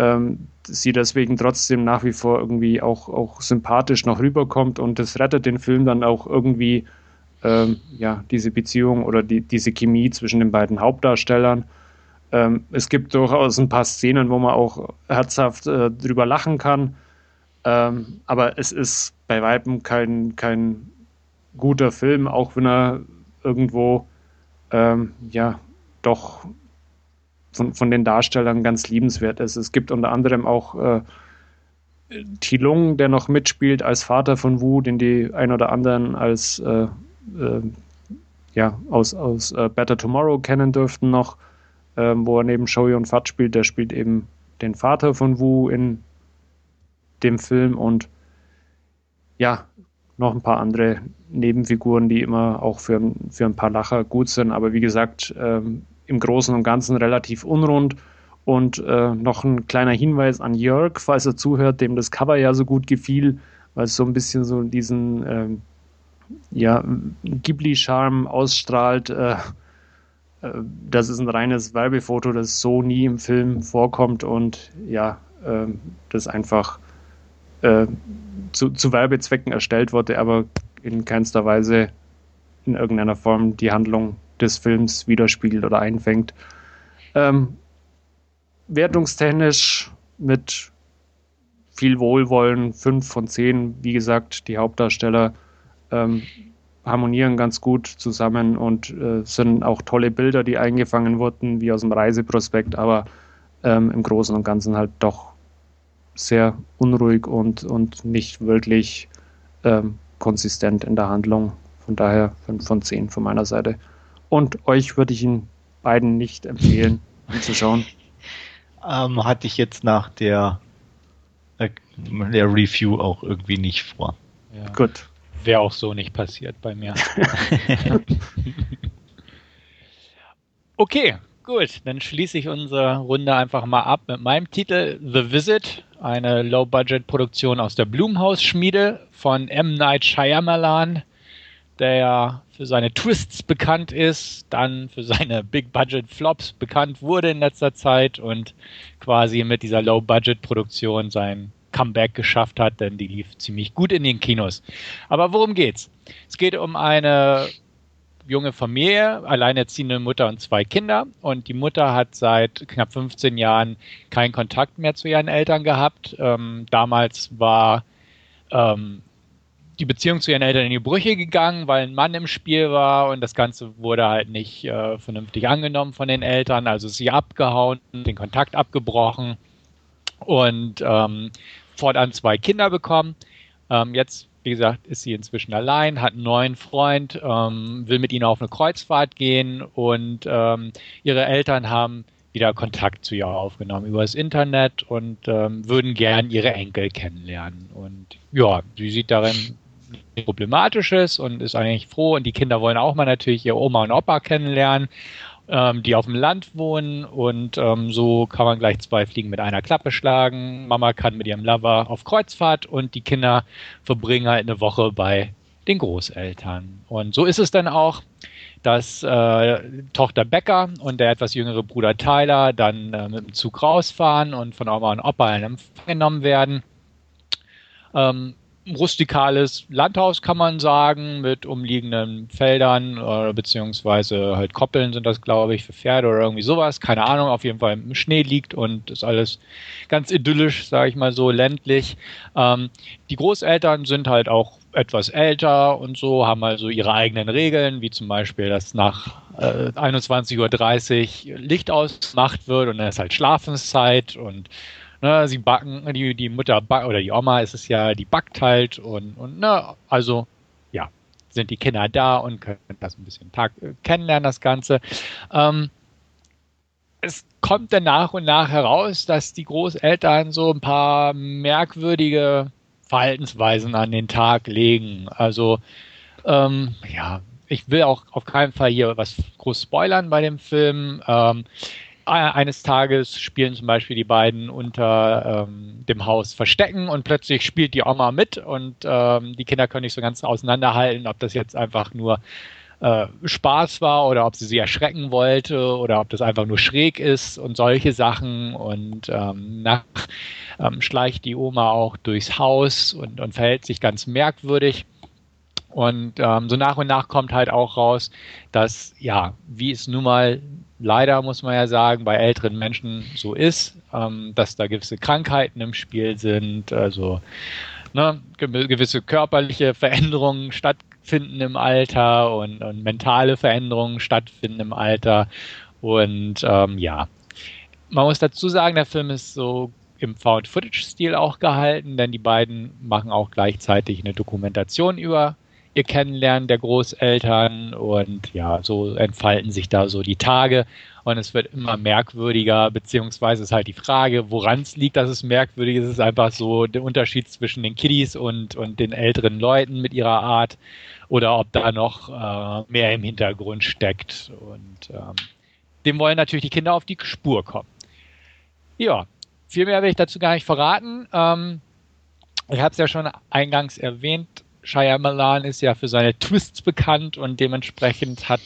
ähm, sie deswegen trotzdem nach wie vor irgendwie auch, auch sympathisch noch rüberkommt und das rettet den Film dann auch irgendwie, ähm, ja, diese Beziehung oder die, diese Chemie zwischen den beiden Hauptdarstellern. Ähm, es gibt durchaus ein paar Szenen, wo man auch herzhaft äh, drüber lachen kann, ähm, aber es ist bei Weitem kein, kein guter Film, auch wenn er irgendwo ähm, ja doch von, von den Darstellern ganz liebenswert ist. Es gibt unter anderem auch äh, Tilung, der noch mitspielt als Vater von Wu, den die ein oder anderen als äh, äh, ja, aus, aus äh, Better Tomorrow kennen dürften noch, ähm, wo er neben Shoei und Fat spielt. Der spielt eben den Vater von Wu in dem Film und ja, noch ein paar andere Nebenfiguren, die immer auch für, für ein paar Lacher gut sind. Aber wie gesagt, ähm, im Großen und Ganzen relativ unrund. Und äh, noch ein kleiner Hinweis an Jörg, falls er zuhört, dem das Cover ja so gut gefiel, weil es so ein bisschen so diesen ähm, ja, Ghibli-Charme ausstrahlt. Äh, äh, das ist ein reines Werbefoto, das so nie im Film vorkommt und ja, äh, das einfach äh, zu, zu Werbezwecken erstellt wurde, aber in keinster Weise in irgendeiner Form die Handlung des Films widerspiegelt oder einfängt. Ähm, wertungstechnisch mit viel Wohlwollen, 5 von 10, wie gesagt, die Hauptdarsteller ähm, harmonieren ganz gut zusammen und äh, sind auch tolle Bilder, die eingefangen wurden, wie aus dem Reiseprospekt, aber ähm, im Großen und Ganzen halt doch sehr unruhig und, und nicht wirklich ähm, konsistent in der Handlung. Von daher 5 von 10 von meiner Seite. Und euch würde ich ihn beiden nicht empfehlen, anzuschauen. Ähm, hatte ich jetzt nach der, äh, der Review auch irgendwie nicht vor. Ja. Gut. Wäre auch so nicht passiert bei mir. okay, gut. Dann schließe ich unsere Runde einfach mal ab mit meinem Titel The Visit, eine Low-Budget-Produktion aus der Blumhaus-Schmiede von M. Night Shyamalan, der ja für seine Twists bekannt ist, dann für seine Big-Budget-Flops bekannt wurde in letzter Zeit und quasi mit dieser Low-Budget-Produktion sein Comeback geschafft hat, denn die lief ziemlich gut in den Kinos. Aber worum geht's? Es geht um eine junge Familie, alleinerziehende Mutter und zwei Kinder. Und die Mutter hat seit knapp 15 Jahren keinen Kontakt mehr zu ihren Eltern gehabt. Ähm, damals war ähm, die Beziehung zu ihren Eltern in die Brüche gegangen, weil ein Mann im Spiel war und das Ganze wurde halt nicht äh, vernünftig angenommen von den Eltern. Also ist sie abgehauen, den Kontakt abgebrochen und ähm, fortan zwei Kinder bekommen. Ähm, jetzt, wie gesagt, ist sie inzwischen allein, hat einen neuen Freund, ähm, will mit ihnen auf eine Kreuzfahrt gehen und ähm, ihre Eltern haben wieder Kontakt zu ihr aufgenommen über das Internet und ähm, würden gern ihre Enkel kennenlernen. Und ja, sie sieht darin Problematisches und ist eigentlich froh. Und die Kinder wollen auch mal natürlich ihr Oma und Opa kennenlernen ähm, die auf dem Land wohnen und ähm, so kann man gleich zwei Fliegen mit einer Klappe schlagen. Mama kann mit ihrem Lover auf Kreuzfahrt und die Kinder verbringen halt eine Woche bei den Großeltern. Und so ist es dann auch, dass äh, Tochter Becker und der etwas jüngere Bruder Tyler dann äh, mit dem Zug rausfahren und von Oma und Opa in Empfang genommen werden. Ähm, rustikales Landhaus, kann man sagen, mit umliegenden Feldern äh, beziehungsweise halt Koppeln sind das, glaube ich, für Pferde oder irgendwie sowas. Keine Ahnung, auf jeden Fall im Schnee liegt und ist alles ganz idyllisch, sage ich mal so, ländlich. Ähm, die Großeltern sind halt auch etwas älter und so, haben also ihre eigenen Regeln, wie zum Beispiel, dass nach äh, 21.30 Uhr Licht ausgemacht wird und dann ist halt Schlafenszeit und Ne, sie backen, die, die Mutter back, oder die Oma ist es ja, die backt halt und, und ne, also ja, sind die Kinder da und können das ein bisschen Tag äh, kennenlernen, das Ganze. Ähm, es kommt dann nach und nach heraus, dass die Großeltern so ein paar merkwürdige Verhaltensweisen an den Tag legen. Also ähm, ja, ich will auch auf keinen Fall hier was groß spoilern bei dem Film. Ähm, eines Tages spielen zum Beispiel die beiden unter ähm, dem Haus Verstecken und plötzlich spielt die Oma mit und ähm, die Kinder können nicht so ganz auseinanderhalten, ob das jetzt einfach nur äh, Spaß war oder ob sie sie erschrecken wollte oder ob das einfach nur schräg ist und solche Sachen und ähm, nach ähm, schleicht die Oma auch durchs Haus und, und verhält sich ganz merkwürdig. Und ähm, so nach und nach kommt halt auch raus, dass, ja, wie es nun mal leider, muss man ja sagen, bei älteren Menschen so ist, ähm, dass da gewisse Krankheiten im Spiel sind, also ne, gewisse körperliche Veränderungen stattfinden im Alter und, und mentale Veränderungen stattfinden im Alter. Und ähm, ja, man muss dazu sagen, der Film ist so im Found-Footage-Stil auch gehalten, denn die beiden machen auch gleichzeitig eine Dokumentation über ihr Kennenlernen der Großeltern und ja, so entfalten sich da so die Tage und es wird immer merkwürdiger, beziehungsweise ist halt die Frage, woran es liegt, dass es merkwürdig ist, ist einfach so der Unterschied zwischen den Kiddies und, und den älteren Leuten mit ihrer Art oder ob da noch äh, mehr im Hintergrund steckt und ähm, dem wollen natürlich die Kinder auf die Spur kommen. Ja, viel mehr will ich dazu gar nicht verraten. Ähm, ich habe es ja schon eingangs erwähnt, Shyamalan ist ja für seine Twists bekannt und dementsprechend hat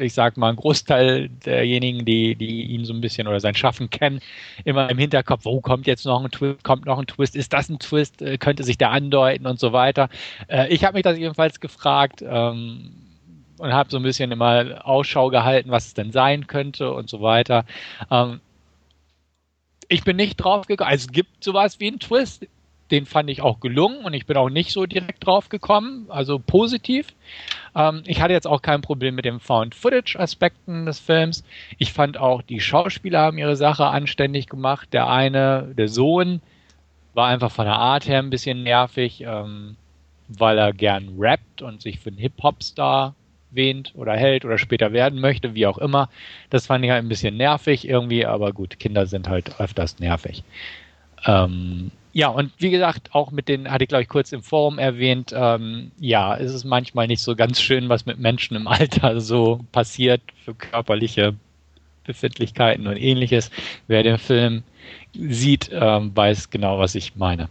ich sag mal, ein Großteil derjenigen, die, die ihn so ein bisschen oder sein Schaffen kennen, immer im Hinterkopf, wo kommt jetzt noch ein Twist, kommt noch ein Twist, ist das ein Twist, äh, könnte sich der andeuten und so weiter. Äh, ich habe mich das jedenfalls gefragt ähm, und habe so ein bisschen immer Ausschau gehalten, was es denn sein könnte und so weiter. Ähm, ich bin nicht drauf gekommen. Also es gibt sowas wie einen Twist den fand ich auch gelungen und ich bin auch nicht so direkt drauf gekommen, also positiv. Ähm, ich hatte jetzt auch kein Problem mit den Found-Footage-Aspekten des Films. Ich fand auch, die Schauspieler haben ihre Sache anständig gemacht. Der eine, der Sohn, war einfach von der Art her ein bisschen nervig, ähm, weil er gern rappt und sich für einen Hip-Hop-Star wähnt oder hält oder später werden möchte, wie auch immer. Das fand ich halt ein bisschen nervig irgendwie, aber gut, Kinder sind halt öfters nervig. Ähm, ja, und wie gesagt, auch mit den, hatte ich glaube ich kurz im Forum erwähnt, ähm, ja, ist es manchmal nicht so ganz schön, was mit Menschen im Alter so passiert für körperliche Befindlichkeiten und ähnliches. Wer den Film sieht, ähm, weiß genau, was ich meine.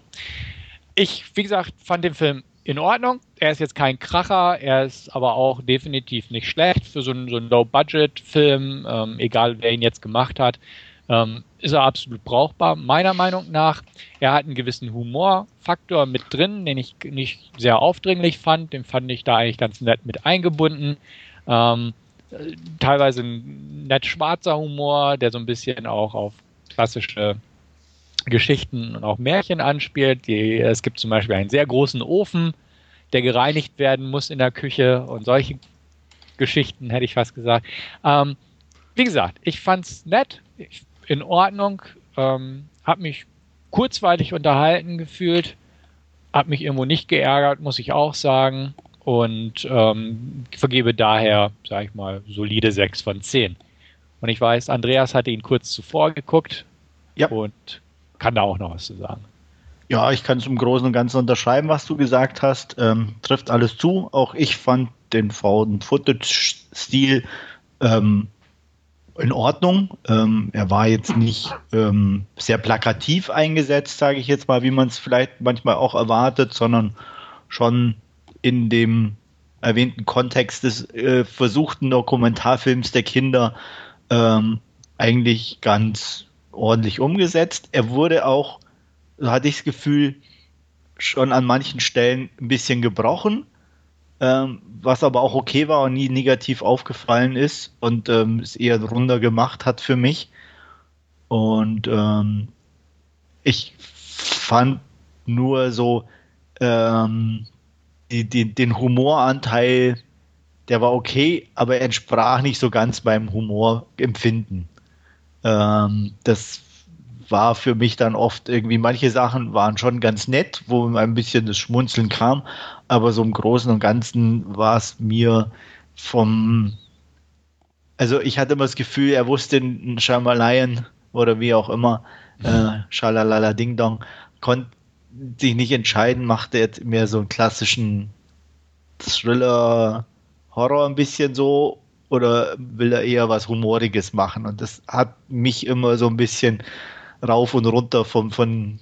Ich, wie gesagt, fand den Film in Ordnung. Er ist jetzt kein Kracher, er ist aber auch definitiv nicht schlecht für so einen, so einen Low-Budget-Film, ähm, egal wer ihn jetzt gemacht hat ähm, ist er absolut brauchbar, meiner Meinung nach. Er hat einen gewissen Humorfaktor mit drin, den ich nicht sehr aufdringlich fand. Den fand ich da eigentlich ganz nett mit eingebunden. Ähm, teilweise ein nett schwarzer Humor, der so ein bisschen auch auf klassische Geschichten und auch Märchen anspielt. Die, es gibt zum Beispiel einen sehr großen Ofen, der gereinigt werden muss in der Küche und solche Geschichten hätte ich fast gesagt. Ähm, wie gesagt, ich fand's nett. Ich in Ordnung. Ähm, habe mich kurzweilig unterhalten gefühlt. Habe mich irgendwo nicht geärgert, muss ich auch sagen. Und ähm, vergebe daher, sage ich mal, solide 6 von 10. Und ich weiß, Andreas hatte ihn kurz zuvor geguckt ja. und kann da auch noch was zu sagen. Ja, ich kann es im Großen und Ganzen unterschreiben, was du gesagt hast. Ähm, trifft alles zu. Auch ich fand den Found-Footage-Stil ähm, in Ordnung. Ähm, er war jetzt nicht ähm, sehr plakativ eingesetzt, sage ich jetzt mal, wie man es vielleicht manchmal auch erwartet, sondern schon in dem erwähnten Kontext des äh, versuchten Dokumentarfilms der Kinder ähm, eigentlich ganz ordentlich umgesetzt. Er wurde auch, so hatte ich das Gefühl, schon an manchen Stellen ein bisschen gebrochen ähm, was aber auch okay war und nie negativ aufgefallen ist und ähm, es eher runder gemacht hat für mich. Und ähm, ich fand nur so ähm, die, die, den Humoranteil, der war okay, aber er entsprach nicht so ganz beim Humorempfinden. Ähm, das war für mich dann oft irgendwie, manche Sachen waren schon ganz nett, wo ein bisschen das Schmunzeln kam, aber so im Großen und Ganzen war es mir vom, also ich hatte immer das Gefühl, er wusste ein Shyamalan oder wie auch immer, äh, Schalalala Ding Dong, konnte sich nicht entscheiden, machte jetzt mehr so einen klassischen Thriller, Horror ein bisschen so oder will er eher was Humoriges machen? Und das hat mich immer so ein bisschen rauf und runter von, von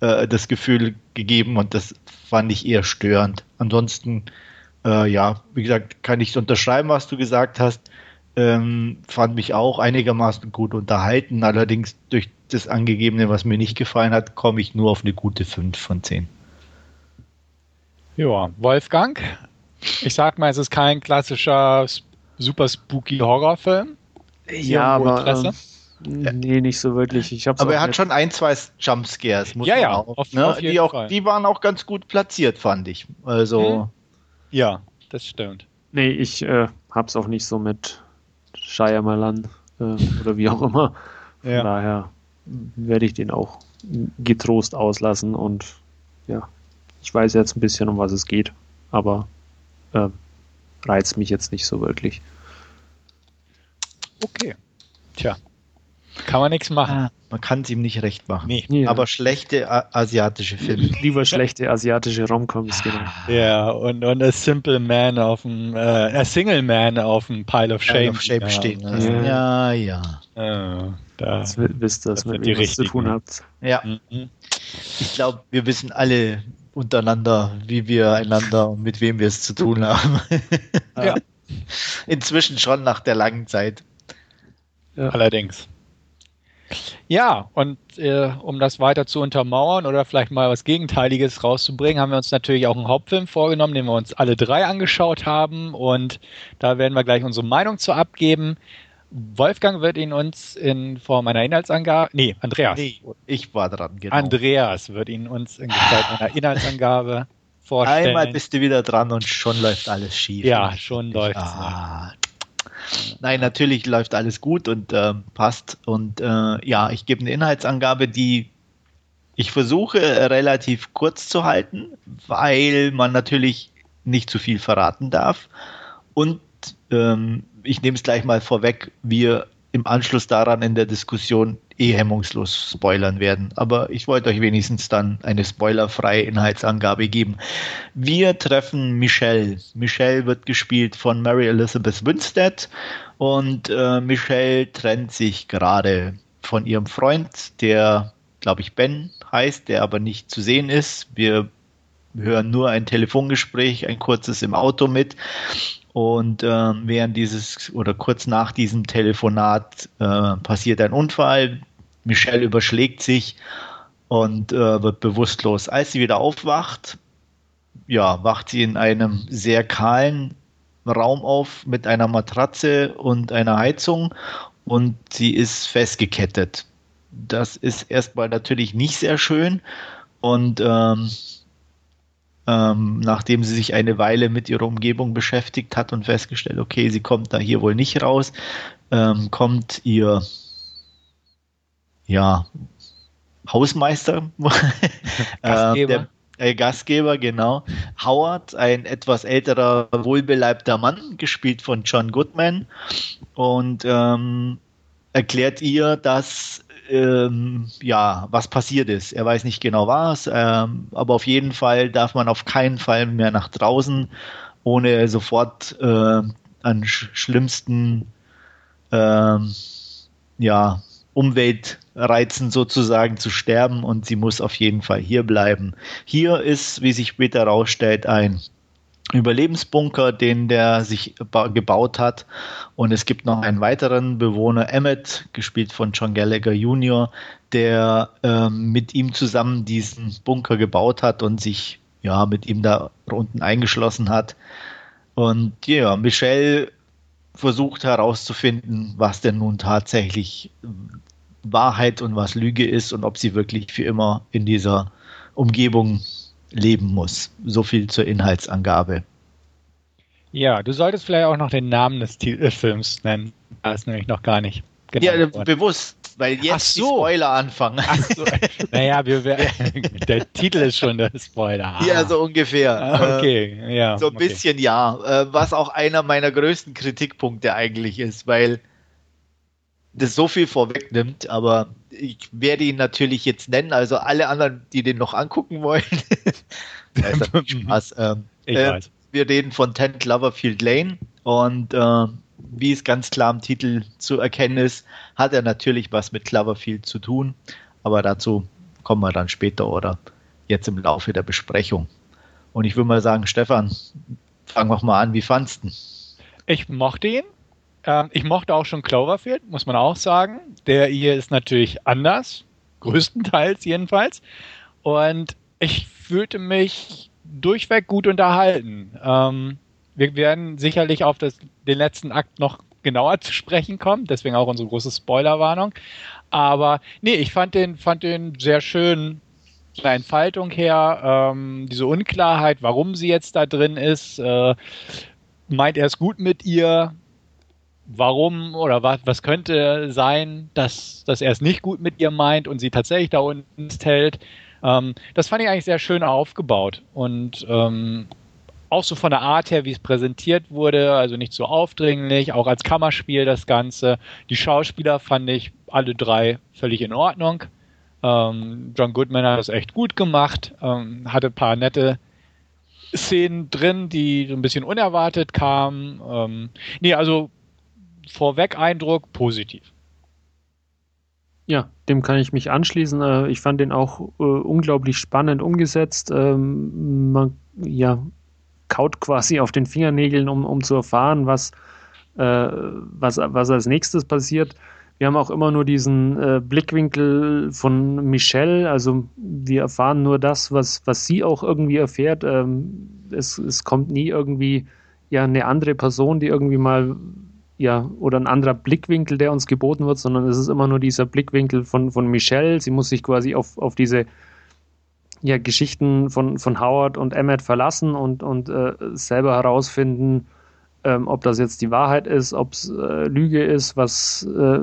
äh, das Gefühl gegeben und das fand ich eher störend. Ansonsten, äh, ja, wie gesagt, kann ich unterschreiben, was du gesagt hast. Ähm, fand mich auch einigermaßen gut unterhalten. Allerdings durch das Angegebene, was mir nicht gefallen hat, komme ich nur auf eine gute 5 von 10. Ja, Wolfgang, ich sag mal, es ist kein klassischer super spooky Horrorfilm. Ja, aber ähm, Nee, nicht so wirklich. Ich Aber er hat schon ein, zwei Jumpscares, muss ja, man ja, auch. Auf, ne? auf die, auch die waren auch ganz gut platziert, fand ich. Also. Hm? Ja, das stimmt. Nee, ich äh, hab's auch nicht so mit Shyamalan äh, oder wie auch immer. Von ja. daher werde ich den auch getrost auslassen und ja, ich weiß jetzt ein bisschen, um was es geht, aber äh, reizt mich jetzt nicht so wirklich. Okay. Tja, kann man nichts machen. Ah, man kann es ihm nicht recht machen. Nee. Ja. Aber schlechte asiatische Filme. Lieber schlechte asiatische Romcoms, genau. Ja, und, und a Simple Man auf dem, äh, a Single Man auf dem Pile of Shame. Pile of Shame ja, steht. Ja, ja. ja. ja da, das wisst ihr, dass mit mir was zu tun habt. Ja. Mhm. Ich glaube, wir wissen alle untereinander, wie wir einander und mit wem wir es zu tun haben. ja. Inzwischen schon nach der langen Zeit. Ja. Allerdings. Ja, und äh, um das weiter zu untermauern oder vielleicht mal was Gegenteiliges rauszubringen, haben wir uns natürlich auch einen Hauptfilm vorgenommen, den wir uns alle drei angeschaut haben. Und da werden wir gleich unsere Meinung zu abgeben. Wolfgang wird ihn uns in Form einer Inhaltsangabe, nee, Andreas. Nee, ich war dran, genau. Andreas wird ihn uns in Gestalt einer Inhaltsangabe vorstellen. Einmal bist du wieder dran und schon läuft alles schief. Ja, schon läuft es. Ah, Nein, natürlich läuft alles gut und äh, passt. Und äh, ja, ich gebe eine Inhaltsangabe, die ich versuche relativ kurz zu halten, weil man natürlich nicht zu viel verraten darf. Und ähm, ich nehme es gleich mal vorweg, wir im Anschluss daran in der Diskussion eh hemmungslos spoilern werden. Aber ich wollte euch wenigstens dann eine spoilerfreie Inhaltsangabe geben. Wir treffen Michelle. Michelle wird gespielt von Mary Elizabeth Winstead und äh, Michelle trennt sich gerade von ihrem Freund, der, glaube ich, Ben heißt, der aber nicht zu sehen ist. Wir hören nur ein Telefongespräch, ein kurzes im Auto mit. Und äh, während dieses oder kurz nach diesem Telefonat äh, passiert ein Unfall. Michelle überschlägt sich und äh, wird bewusstlos. Als sie wieder aufwacht, ja, wacht sie in einem sehr kahlen Raum auf mit einer Matratze und einer Heizung und sie ist festgekettet. Das ist erstmal natürlich nicht sehr schön und ähm, ähm, nachdem sie sich eine Weile mit ihrer Umgebung beschäftigt hat und festgestellt, okay, sie kommt da hier wohl nicht raus, ähm, kommt ihr ja Hausmeister, äh, der äh, Gastgeber, genau, Howard, ein etwas älterer, wohlbeleibter Mann, gespielt von John Goodman, und ähm, erklärt ihr, dass ähm, ja, was passiert ist. Er weiß nicht genau was, ähm, aber auf jeden Fall darf man auf keinen Fall mehr nach draußen, ohne sofort äh, an sch schlimmsten ähm, ja, Umweltreizen sozusagen zu sterben und sie muss auf jeden Fall hier bleiben. Hier ist, wie sich später herausstellt, ein Überlebensbunker, den der sich gebaut hat. Und es gibt noch einen weiteren Bewohner, Emmett, gespielt von John Gallagher Jr., der ähm, mit ihm zusammen diesen Bunker gebaut hat und sich ja mit ihm da unten eingeschlossen hat. Und ja, Michelle versucht herauszufinden, was denn nun tatsächlich Wahrheit und was Lüge ist und ob sie wirklich für immer in dieser Umgebung leben muss. So viel zur Inhaltsangabe. Ja, du solltest vielleicht auch noch den Namen des äh, Films nennen. Das ist nämlich noch gar nicht. Genau ja, worden. bewusst, weil jetzt so. die Spoiler anfangen. Ach so. naja, wir, der Titel ist schon der Spoiler. Ah. Ja, so ungefähr. Ah, okay, ja. So ein okay. bisschen ja. Äh, was auch einer meiner größten Kritikpunkte eigentlich ist, weil das so viel vorwegnimmt, aber ich werde ihn natürlich jetzt nennen, also alle anderen, die den noch angucken wollen. da ist Spaß. Ähm, ich äh, weiß. Wir reden von 10 Cloverfield Lane und äh, wie es ganz klar im Titel zu erkennen ist, hat er natürlich was mit Cloverfield zu tun, aber dazu kommen wir dann später oder jetzt im Laufe der Besprechung. Und ich würde mal sagen, Stefan, fangen wir mal an, wie fandst du Ich mochte ihn. Ähm, ich mochte auch schon Cloverfield, muss man auch sagen. Der hier ist natürlich anders, größtenteils jedenfalls. Und ich fühlte mich durchweg gut unterhalten. Ähm, wir werden sicherlich auf das, den letzten Akt noch genauer zu sprechen kommen, deswegen auch unsere große Spoilerwarnung. Aber nee, ich fand den, fand den sehr schön von der Entfaltung her, ähm, diese Unklarheit, warum sie jetzt da drin ist. Äh, meint er es gut mit ihr? Warum oder was, was könnte sein, dass, dass er es nicht gut mit ihr meint und sie tatsächlich da unten hält. Ähm, das fand ich eigentlich sehr schön aufgebaut und ähm, auch so von der Art her, wie es präsentiert wurde, also nicht so aufdringlich, auch als Kammerspiel das Ganze. Die Schauspieler fand ich alle drei völlig in Ordnung. Ähm, John Goodman hat das echt gut gemacht, ähm, hatte ein paar nette Szenen drin, die so ein bisschen unerwartet kamen. Ähm, nee, also vorweg Eindruck positiv. Ja, dem kann ich mich anschließen. Äh, ich fand den auch äh, unglaublich spannend umgesetzt. Ähm, man, ja, kaut quasi auf den Fingernägeln, um, um zu erfahren, was, äh, was, was als nächstes passiert. Wir haben auch immer nur diesen äh, Blickwinkel von Michelle, also wir erfahren nur das, was, was sie auch irgendwie erfährt. Ähm, es, es kommt nie irgendwie ja eine andere Person, die irgendwie mal ja, oder ein anderer Blickwinkel, der uns geboten wird, sondern es ist immer nur dieser Blickwinkel von, von Michelle. Sie muss sich quasi auf, auf diese ja, Geschichten von, von Howard und Emmett verlassen und, und äh, selber herausfinden, ähm, ob das jetzt die Wahrheit ist, ob es äh, Lüge ist, was äh,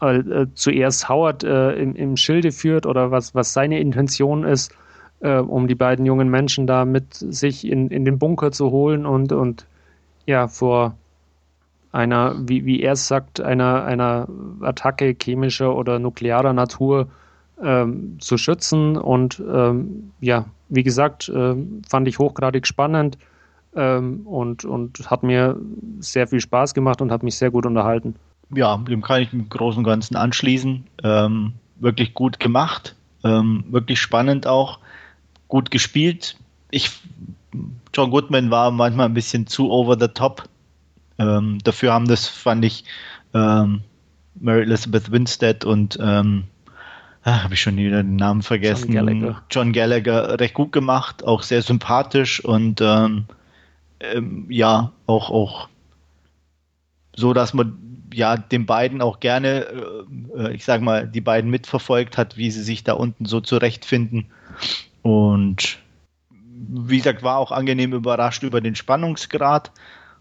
äh zuerst Howard äh, im, im Schilde führt oder was, was seine Intention ist, äh, um die beiden jungen Menschen da mit sich in, in den Bunker zu holen und, und ja, vor einer, wie, wie er es sagt, einer, einer Attacke chemischer oder nuklearer Natur ähm, zu schützen. Und ähm, ja, wie gesagt, äh, fand ich hochgradig spannend ähm, und, und hat mir sehr viel Spaß gemacht und hat mich sehr gut unterhalten. Ja, dem kann ich im Großen und Ganzen anschließen. Ähm, wirklich gut gemacht, ähm, wirklich spannend auch, gut gespielt. Ich, John Goodman war manchmal ein bisschen zu over the top ähm, dafür haben das, fand ich, ähm, Mary Elizabeth Winstead und ähm, ah, habe ich schon wieder den Namen vergessen. John Gallagher. John Gallagher recht gut gemacht, auch sehr sympathisch und ähm, ähm, ja, auch, auch so, dass man ja den beiden auch gerne, äh, äh, ich sag mal, die beiden mitverfolgt hat, wie sie sich da unten so zurechtfinden. Und wie gesagt, war auch angenehm überrascht über den Spannungsgrad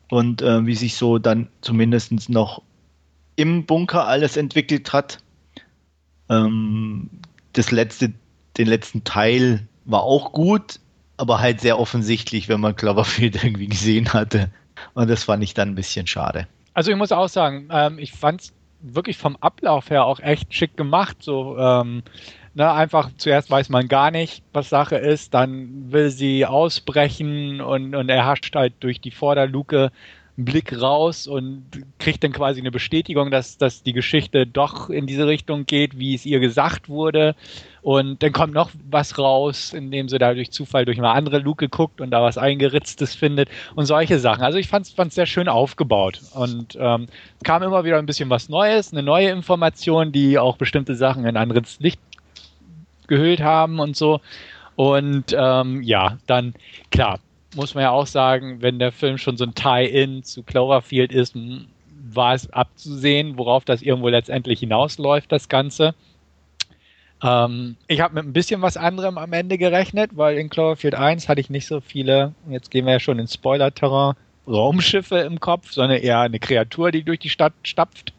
und äh, wie sich so dann zumindest noch im Bunker alles entwickelt hat. Ähm, das letzte, den letzten Teil war auch gut, aber halt sehr offensichtlich, wenn man Cloverfield irgendwie gesehen hatte. Und das fand ich dann ein bisschen schade. Also ich muss auch sagen, ähm, ich fand es wirklich vom Ablauf her auch echt schick gemacht. So ähm, Ne, einfach zuerst weiß man gar nicht, was Sache ist, dann will sie ausbrechen und, und er hascht halt durch die Vorderluke einen Blick raus und kriegt dann quasi eine Bestätigung, dass, dass die Geschichte doch in diese Richtung geht, wie es ihr gesagt wurde. Und dann kommt noch was raus, indem sie da durch Zufall durch eine andere Luke guckt und da was Eingeritztes findet und solche Sachen. Also ich fand es sehr schön aufgebaut und ähm, kam immer wieder ein bisschen was Neues, eine neue Information, die auch bestimmte Sachen in anderes Licht gehüllt haben und so. Und ähm, ja, dann klar, muss man ja auch sagen, wenn der Film schon so ein Tie-In zu Cloverfield ist, war es abzusehen, worauf das irgendwo letztendlich hinausläuft, das Ganze. Ähm, ich habe mit ein bisschen was anderem am Ende gerechnet, weil in Cloverfield 1 hatte ich nicht so viele, jetzt gehen wir ja schon in Spoiler-Terrain, Raumschiffe im Kopf, sondern eher eine Kreatur, die durch die Stadt stapft.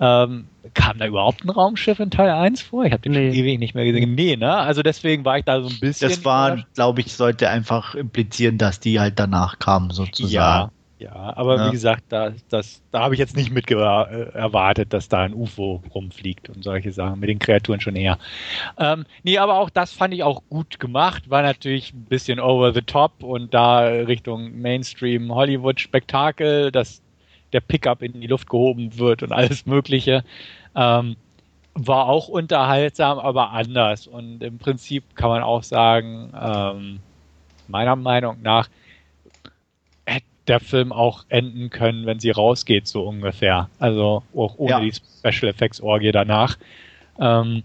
Ähm, kam da überhaupt ein Raumschiff in Teil 1 vor? Ich habe den nee. schon ewig nicht mehr gesehen. Nee, ne? Also deswegen war ich da so ein bisschen. Das war, glaube ich, sollte einfach implizieren, dass die halt danach kamen, sozusagen. Ja, ja aber ja. wie gesagt, da, das, da habe ich jetzt nicht mit erwartet, dass da ein UFO rumfliegt und solche Sachen. Mit den Kreaturen schon eher. Ähm, nee, aber auch das fand ich auch gut gemacht. War natürlich ein bisschen over the top und da Richtung Mainstream Hollywood-Spektakel. Das der Pickup in die Luft gehoben wird und alles Mögliche. Ähm, war auch unterhaltsam, aber anders. Und im Prinzip kann man auch sagen, ähm, meiner Meinung nach hätte der Film auch enden können, wenn sie rausgeht, so ungefähr. Also auch ohne ja. die Special Effects Orgie danach. Ähm,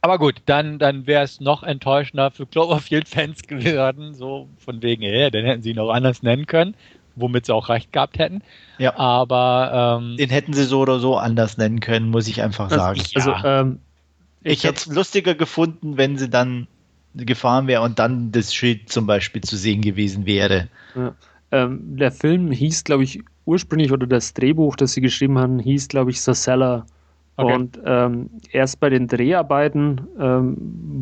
aber gut, dann, dann wäre es noch enttäuschender für Cloverfield-Fans geworden, so von wegen, hey, dann hätten sie ihn auch anders nennen können womit sie auch recht gehabt hätten. Ja. Aber ähm, den hätten sie so oder so anders nennen können, muss ich einfach sagen. Also, ja. ähm, ich, ich hätte es lustiger gefunden, wenn sie dann gefahren wäre und dann das Schild zum Beispiel zu sehen gewesen wäre. Ja. Ähm, der Film hieß, glaube ich, ursprünglich oder das Drehbuch, das sie geschrieben haben, hieß, glaube ich, The Seller. Okay. Und ähm, erst bei den Dreharbeiten, ähm,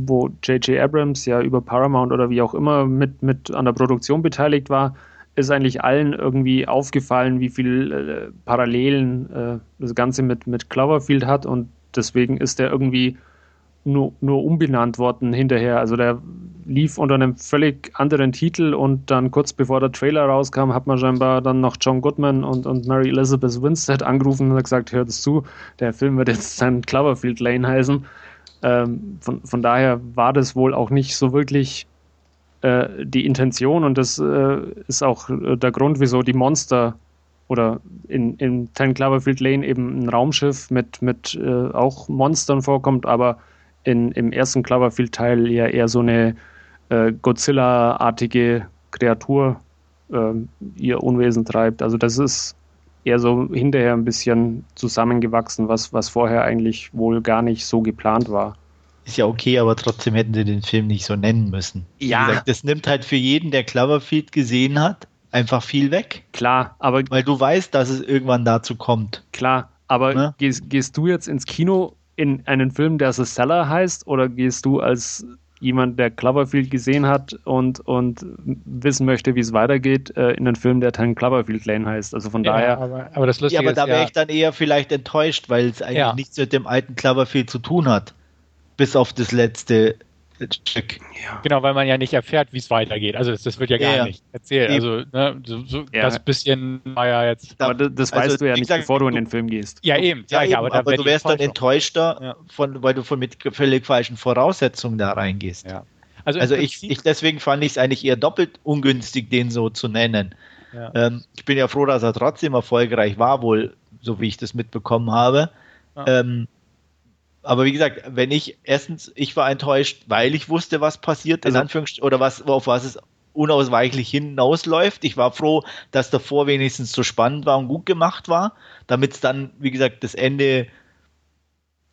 wo J.J. Abrams ja über Paramount oder wie auch immer mit, mit an der Produktion beteiligt war, ist eigentlich allen irgendwie aufgefallen, wie viel äh, Parallelen äh, das Ganze mit, mit Cloverfield hat und deswegen ist der irgendwie nur, nur umbenannt worden hinterher. Also der lief unter einem völlig anderen Titel und dann kurz bevor der Trailer rauskam, hat man scheinbar dann noch John Goodman und, und Mary Elizabeth Winstead angerufen und hat gesagt, hört es zu, der Film wird jetzt sein Cloverfield Lane heißen. Ähm, von, von daher war das wohl auch nicht so wirklich äh, die Intention und das äh, ist auch äh, der Grund, wieso die Monster oder in, in Ten Cloverfield Lane eben ein Raumschiff mit, mit äh, auch Monstern vorkommt, aber in, im ersten Cloverfield-Teil ja eher so eine äh, Godzilla-artige Kreatur äh, ihr Unwesen treibt. Also das ist eher so hinterher ein bisschen zusammengewachsen, was, was vorher eigentlich wohl gar nicht so geplant war. Ist ja okay, aber trotzdem hätten sie den Film nicht so nennen müssen. Ja. Gesagt, das nimmt halt für jeden, der Cloverfield gesehen hat, einfach viel weg. Klar, aber. Weil du weißt, dass es irgendwann dazu kommt. Klar, aber Ne? gehst, gehst du jetzt ins Kino in einen Film, der The Seller heißt, oder gehst du als jemand, der Cloverfield gesehen hat und, und wissen möchte, wie es weitergeht, äh, in einen Film, der Ten Cloverfield Lane heißt? Also von Ja, daher. aber, aber das Ja, Lustige aber da wäre ja, ich dann eher vielleicht enttäuscht, weil es eigentlich Ja. nichts mit dem alten Cloverfield zu tun hat. Bis auf das letzte Stück. Genau, weil man ja nicht erfährt, wie es weitergeht. Also das, das wird ja gar Ja, ja. nicht erzählt. Also ne, so, so Ja. das bisschen war ja jetzt. aber das, das also, weißt du ja nicht, gesagt, bevor du in den Film gehst. Ja, eben. Ja, sag eben, aber, aber, du wärst dann enttäuschter, Ja. von, weil du von mit völlig falschen Voraussetzungen da reingehst. Ja. Also, im Also ich, ich deswegen fand ich es eigentlich eher doppelt ungünstig, den so zu nennen. Ja. Ähm, ich bin ja froh, dass er trotzdem erfolgreich war, wohl, so wie ich das mitbekommen habe. Ja. Ähm, aber wie gesagt, wenn ich erstens, ich war enttäuscht, weil ich wusste, was passiert, in Also- Anführungsstrichen, oder was, auf was es unausweichlich hinausläuft. Ich war froh, dass davor wenigstens so spannend war und gut gemacht war, damit es dann, wie gesagt, das Ende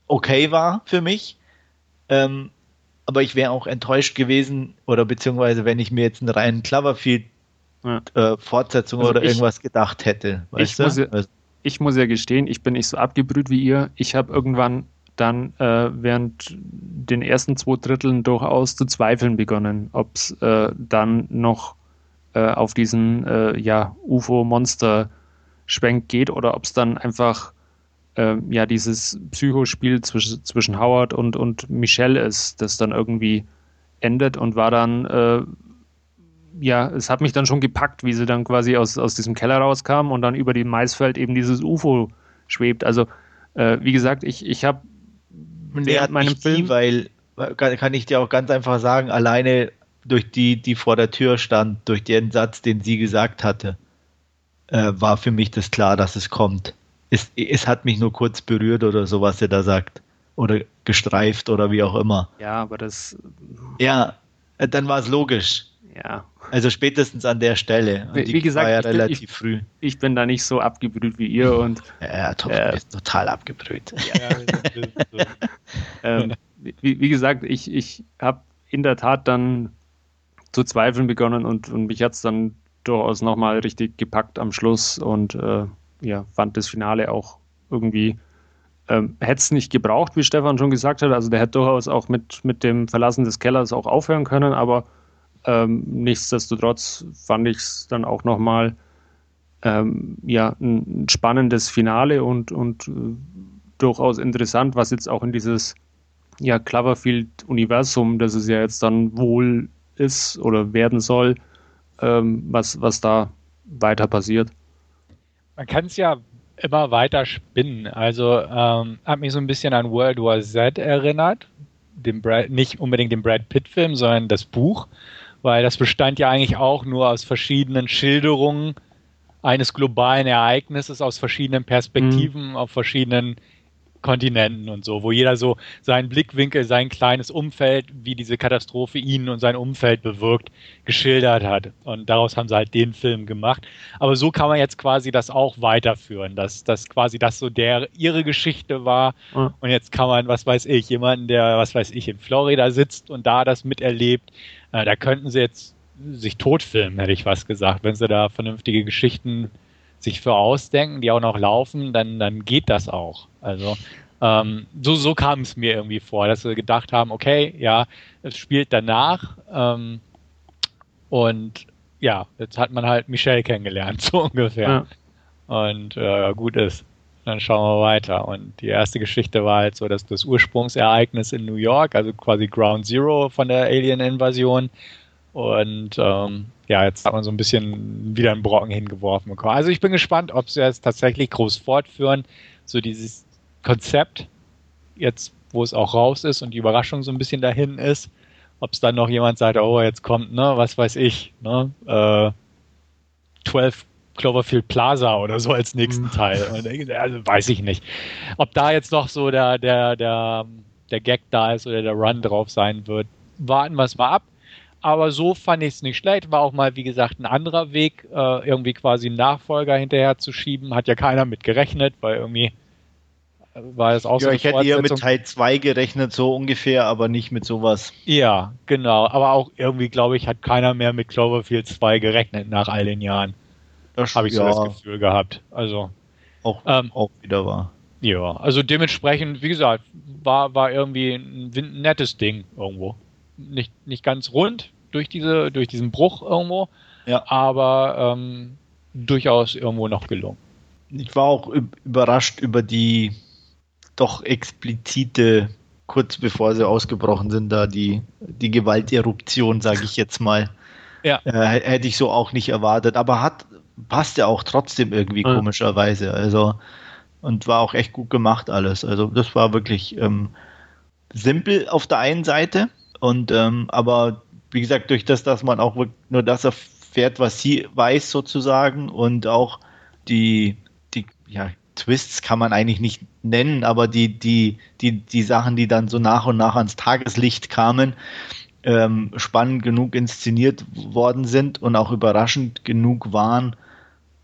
okay war für mich. Ähm, aber ich wäre auch enttäuscht gewesen, oder beziehungsweise wenn ich mir jetzt einen reinen Cloverfield Ja. äh, Fortsetzung Also oder ich- irgendwas gedacht hätte. Weißt Ich muss ja- du? Also, ich muss ja gestehen, ich bin nicht so abgebrüht wie ihr. Ich habe irgendwann dann äh, während den ersten zwei Dritteln durchaus zu zweifeln begonnen, ob es äh, dann noch äh, auf diesen äh, ja, UFO-Monster-Schwenk geht oder ob es dann einfach äh, ja dieses Psychospiel zwischen, zwischen Howard und, und Michelle ist, das dann irgendwie endet und war dann äh, ja, es hat mich dann schon gepackt, wie sie dann quasi aus, aus diesem Keller rauskam und dann über dem Maisfeld eben dieses UFO schwebt. Also, äh, wie gesagt, ich, ich habe Nee, hat meinem nicht Film- die, weil, kann, kann ich dir auch ganz einfach sagen, alleine durch die, die vor der Tür stand, durch den Satz, den sie gesagt hatte, äh, war für mich das klar, dass es kommt. Es, es hat mich nur kurz berührt oder so, was er da sagt. Oder gestreift oder wie auch immer. ja, aber das, Ja, äh, dann war es logisch. ja, Also spätestens an der Stelle. Und Wie- die wie gesagt, war ja ich bin- relativ ich- früh. ich bin da nicht so abgebrüht wie ihr und Ja, ja top, Äh, ist total abgebrüht. ähm, wie, wie gesagt, ich, ich habe in der Tat dann zu zweifeln begonnen und, und mich hat es dann durchaus nochmal richtig gepackt am Schluss und äh, ja, fand das Finale auch irgendwie, ähm, hätte es nicht gebraucht, wie Stefan schon gesagt hat. Also der hätte durchaus auch mit, mit dem Verlassen des Kellers auch aufhören können, aber ähm, nichtsdestotrotz fand ich es dann auch nochmal ähm, ja, ein, spannendes Finale und, und äh, durchaus interessant, was jetzt auch in dieses ja, Cloverfield-Universum, das es ja jetzt dann wohl ist oder werden soll, ähm, was, was da weiter passiert. Man kann es ja immer weiter spinnen. Also ähm, hat mich so ein bisschen an World War Z erinnert. Dem Brad, nicht unbedingt den Brad Pitt-Film, sondern das Buch, weil das bestand ja eigentlich auch nur aus verschiedenen Schilderungen eines globalen Ereignisses aus verschiedenen Perspektiven auf verschiedenen Kontinenten und so, wo jeder so seinen Blickwinkel, sein kleines Umfeld, wie diese Katastrophe ihn und sein Umfeld bewirkt, geschildert hat. Und daraus haben sie halt den Film gemacht. Aber so kann man jetzt quasi das auch weiterführen, dass, dass quasi das so der ihre Geschichte war. Ja. Und jetzt kann man, was weiß ich, jemanden, der, was weiß ich, in Florida sitzt und da das miterlebt, äh, da könnten sie jetzt sich totfilmen, hätte ich was gesagt. Wenn sie da vernünftige Geschichten sich für ausdenken, die auch noch laufen, dann, dann geht das auch. Also ähm, so, so kam es mir irgendwie vor, dass sie gedacht haben, okay, ja, es spielt danach ähm, und ja, jetzt hat man halt Michelle kennengelernt, so ungefähr. Ja. Und äh, gut ist. Dann schauen wir weiter. Und die erste Geschichte war halt so, dass das Ursprungsereignis in New York, also quasi Ground Zero von der Alien-Invasion. Und ähm, ja, jetzt hat man so ein bisschen wieder einen Brocken hingeworfen bekommen. Also ich bin gespannt, ob sie jetzt tatsächlich groß fortführen. So dieses Konzept, jetzt wo es auch raus ist und die Überraschung so ein bisschen dahin ist. ob es dann noch jemand sagt, oh, jetzt kommt, ne, was weiß ich, ne, äh, 12 Cloverfield Plaza oder so als nächsten mhm. Teil. Also weiß ich nicht. Ob da jetzt noch so der, der, der, der Gag da ist oder der Run drauf sein wird, warten wir es mal ab. Aber so fand ich es nicht schlecht. War auch mal, wie gesagt, ein anderer Weg, äh, irgendwie quasi einen Nachfolger hinterher zu schieben. Hat ja keiner mit gerechnet, weil irgendwie war es auch ja, so. Ich hätte eher mit Teil 2 gerechnet, so ungefähr, aber nicht mit sowas. Ja, genau. Aber auch irgendwie, glaube ich, hat keiner mehr mit Cloverfield 2 gerechnet nach all den Jahren. Habe ich ja. so das Gefühl gehabt. Also. Auch, ähm, auch wieder war. Ja, also dementsprechend, wie gesagt, war, war irgendwie ein, ein nettes Ding irgendwo. Nicht, nicht ganz rund durch, diese, durch diesen Bruch irgendwo, ja. aber ähm, durchaus irgendwo noch gelungen. Ich war auch überrascht über die doch explizite, kurz bevor sie ausgebrochen sind, da die, die Gewalteruption, sage ich jetzt mal. Ja. Äh, hätte ich so auch nicht erwartet, aber hat passt ja auch trotzdem irgendwie ja. komischerweise. Also und war auch echt gut gemacht alles. Also das war wirklich ähm, simpel auf der einen Seite und ähm, aber wie gesagt durch das, dass man auch nur das erfährt, was sie weiß sozusagen und auch die die ja Twists kann man eigentlich nicht nennen, aber die die die die Sachen, die dann so nach und nach ans Tageslicht kamen, ähm, spannend genug inszeniert worden sind und auch überraschend genug waren,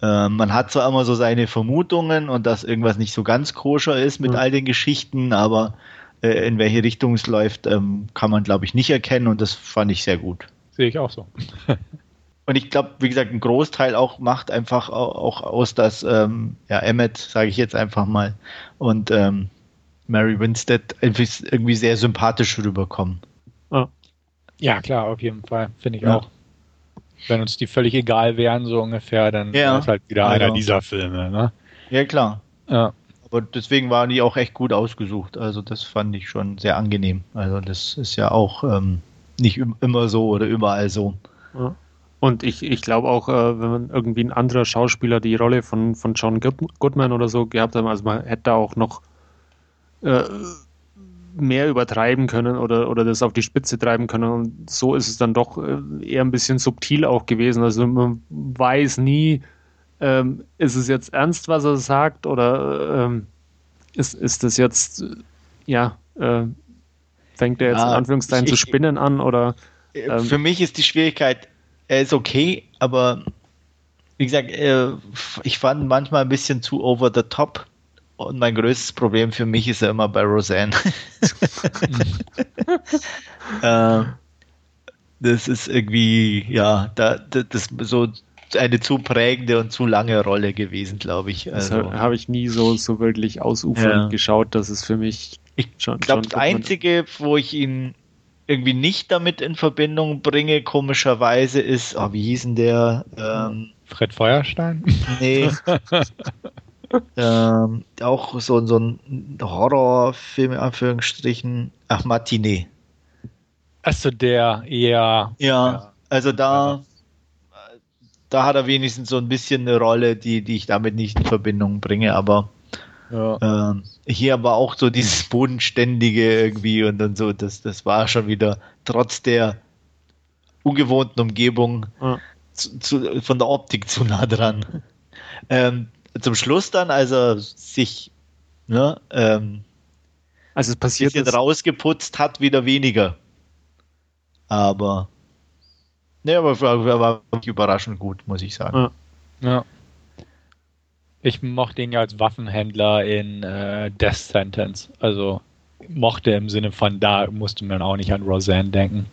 äh, man hat zwar immer so seine Vermutungen und dass irgendwas nicht so ganz koscher ist mit mhm. all den Geschichten, aber äh, in welche Richtung es läuft, ähm, kann man, glaube ich, nicht erkennen und das fand ich sehr gut. Sehe ich auch so. und ich glaube, wie gesagt, ein Großteil auch macht einfach auch, aus, dass ähm, ja, Emmett, sage ich jetzt einfach mal, und ähm, Mary Winstead irgendwie sehr sympathisch rüberkommen. Ja, klar, auf jeden Fall, finde ich ja. auch wenn uns die völlig egal wären, so ungefähr, dann ja. ist halt wieder einer genau. dieser Filme. Ne? Ja, klar. Ja. Aber deswegen waren die auch echt gut ausgesucht. Also das fand ich schon sehr angenehm. Also das ist ja auch ähm, nicht immer so oder überall so. Und ich, ich glaube auch, äh, wenn man irgendwie ein anderer Schauspieler die Rolle von, von John Goodman oder so gehabt hat, also man hätte auch noch äh, mehr übertreiben können oder, oder das auf die Spitze treiben können. Und so ist es dann doch äh, eher ein bisschen subtil auch gewesen. Also man weiß nie, ähm, ist es jetzt ernst, was er sagt, oder ähm, ist, ist das jetzt, äh, ja, äh, fängt er jetzt ja, in Anführungszeichen ich, zu spinnen an oder. Äh, ähm, für mich ist die Schwierigkeit, er ist okay, aber wie gesagt, äh, ich fand manchmal ein bisschen zu over the top und mein größtes Problem für mich ist ja immer bei Roseanne. äh, das ist irgendwie, ja, da, das ist so eine zu prägende und zu lange Rolle gewesen, glaube ich. Also, das habe ich nie so, so wirklich ausufernd ja. geschaut, dass es für mich ich schon. Ich glaube, das Einzige, wo ich ihn irgendwie nicht damit in Verbindung bringe, komischerweise, ist, oh, wie hieß denn der? Ähm, Fred Feuerstein? Nee. ähm, auch so, so ein Horrorfilm in Anführungsstrichen. Ach, Matinee. Achso, der, ja. Ja, also da, da hat er wenigstens so ein bisschen eine Rolle, die, die ich damit nicht in Verbindung bringe, aber ja. ähm, hier aber auch so dieses Bodenständige irgendwie und dann so, das, das war schon wieder trotz der ungewohnten Umgebung ja. zu, zu, von der Optik zu nah dran. Ähm, zum Schluss dann, als er sich ne, ähm, also es passiert bisschen rausgeputzt hat, wieder weniger. Aber ne, aber war, war überraschend gut, muss ich sagen. Ja. ja. Ich mochte ihn ja als Waffenhändler in äh, Death Sentence. Also mochte im Sinne von da musste man auch nicht an Roseanne denken.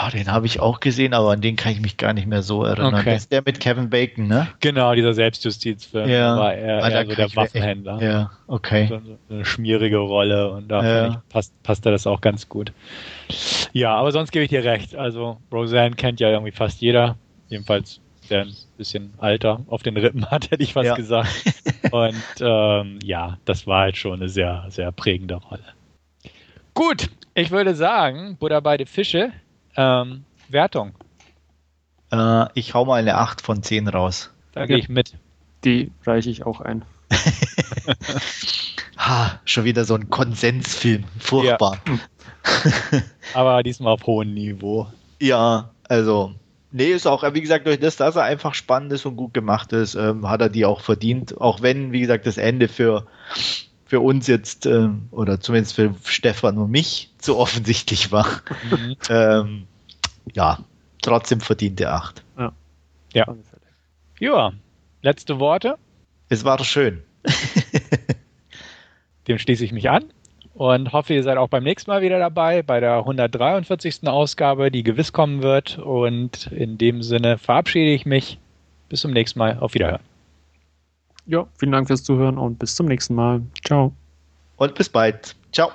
Ah, den habe ich auch gesehen, aber an den kann ich mich gar nicht mehr so erinnern. Okay. Das ist der mit Kevin Bacon, ne? Genau, dieser Selbstjustizfilm. Ja. War er, ah, so der Waffenhändler. Echt, ja, okay. So, eine schmierige Rolle und da ja. ich, passt, passt er das auch ganz gut. Ja, aber sonst gebe ich dir recht. Also Roseanne kennt ja irgendwie fast jeder. Jedenfalls der ein bisschen Alter auf den Rippen hat, hätte ich fast ja. gesagt. Und ähm, ja, das war halt schon eine sehr, sehr prägende Rolle. Gut, ich würde sagen, Buddha beide Fische. Ähm, Wertung. Äh, ich hau mal eine 8 von 10 raus. Da gehe ich mit. Die reiche ich auch ein. ha, schon wieder so ein Konsensfilm. Furchtbar. Ja. Aber diesmal auf hohem Niveau. Ja, also, nee, ist auch, wie gesagt, durch das, dass er einfach spannend ist und gut gemacht ist, ähm, hat er die auch verdient. Auch wenn, wie gesagt, das Ende für, für uns jetzt, ähm, oder zumindest für Stefan und mich, zu offensichtlich war. Mhm. ähm, ja, trotzdem verdiente acht. Ja. Ja. Ja, letzte Worte. Es war schön. Dem schließe ich mich an und hoffe, ihr seid auch beim nächsten Mal wieder dabei, bei der 143. Ausgabe, die gewiss kommen wird. Und in dem Sinne verabschiede ich mich. Bis zum nächsten Mal. Auf Wiederhören. Ja, vielen Dank fürs Zuhören und bis zum nächsten Mal. Ciao. Und bis bald. Ciao.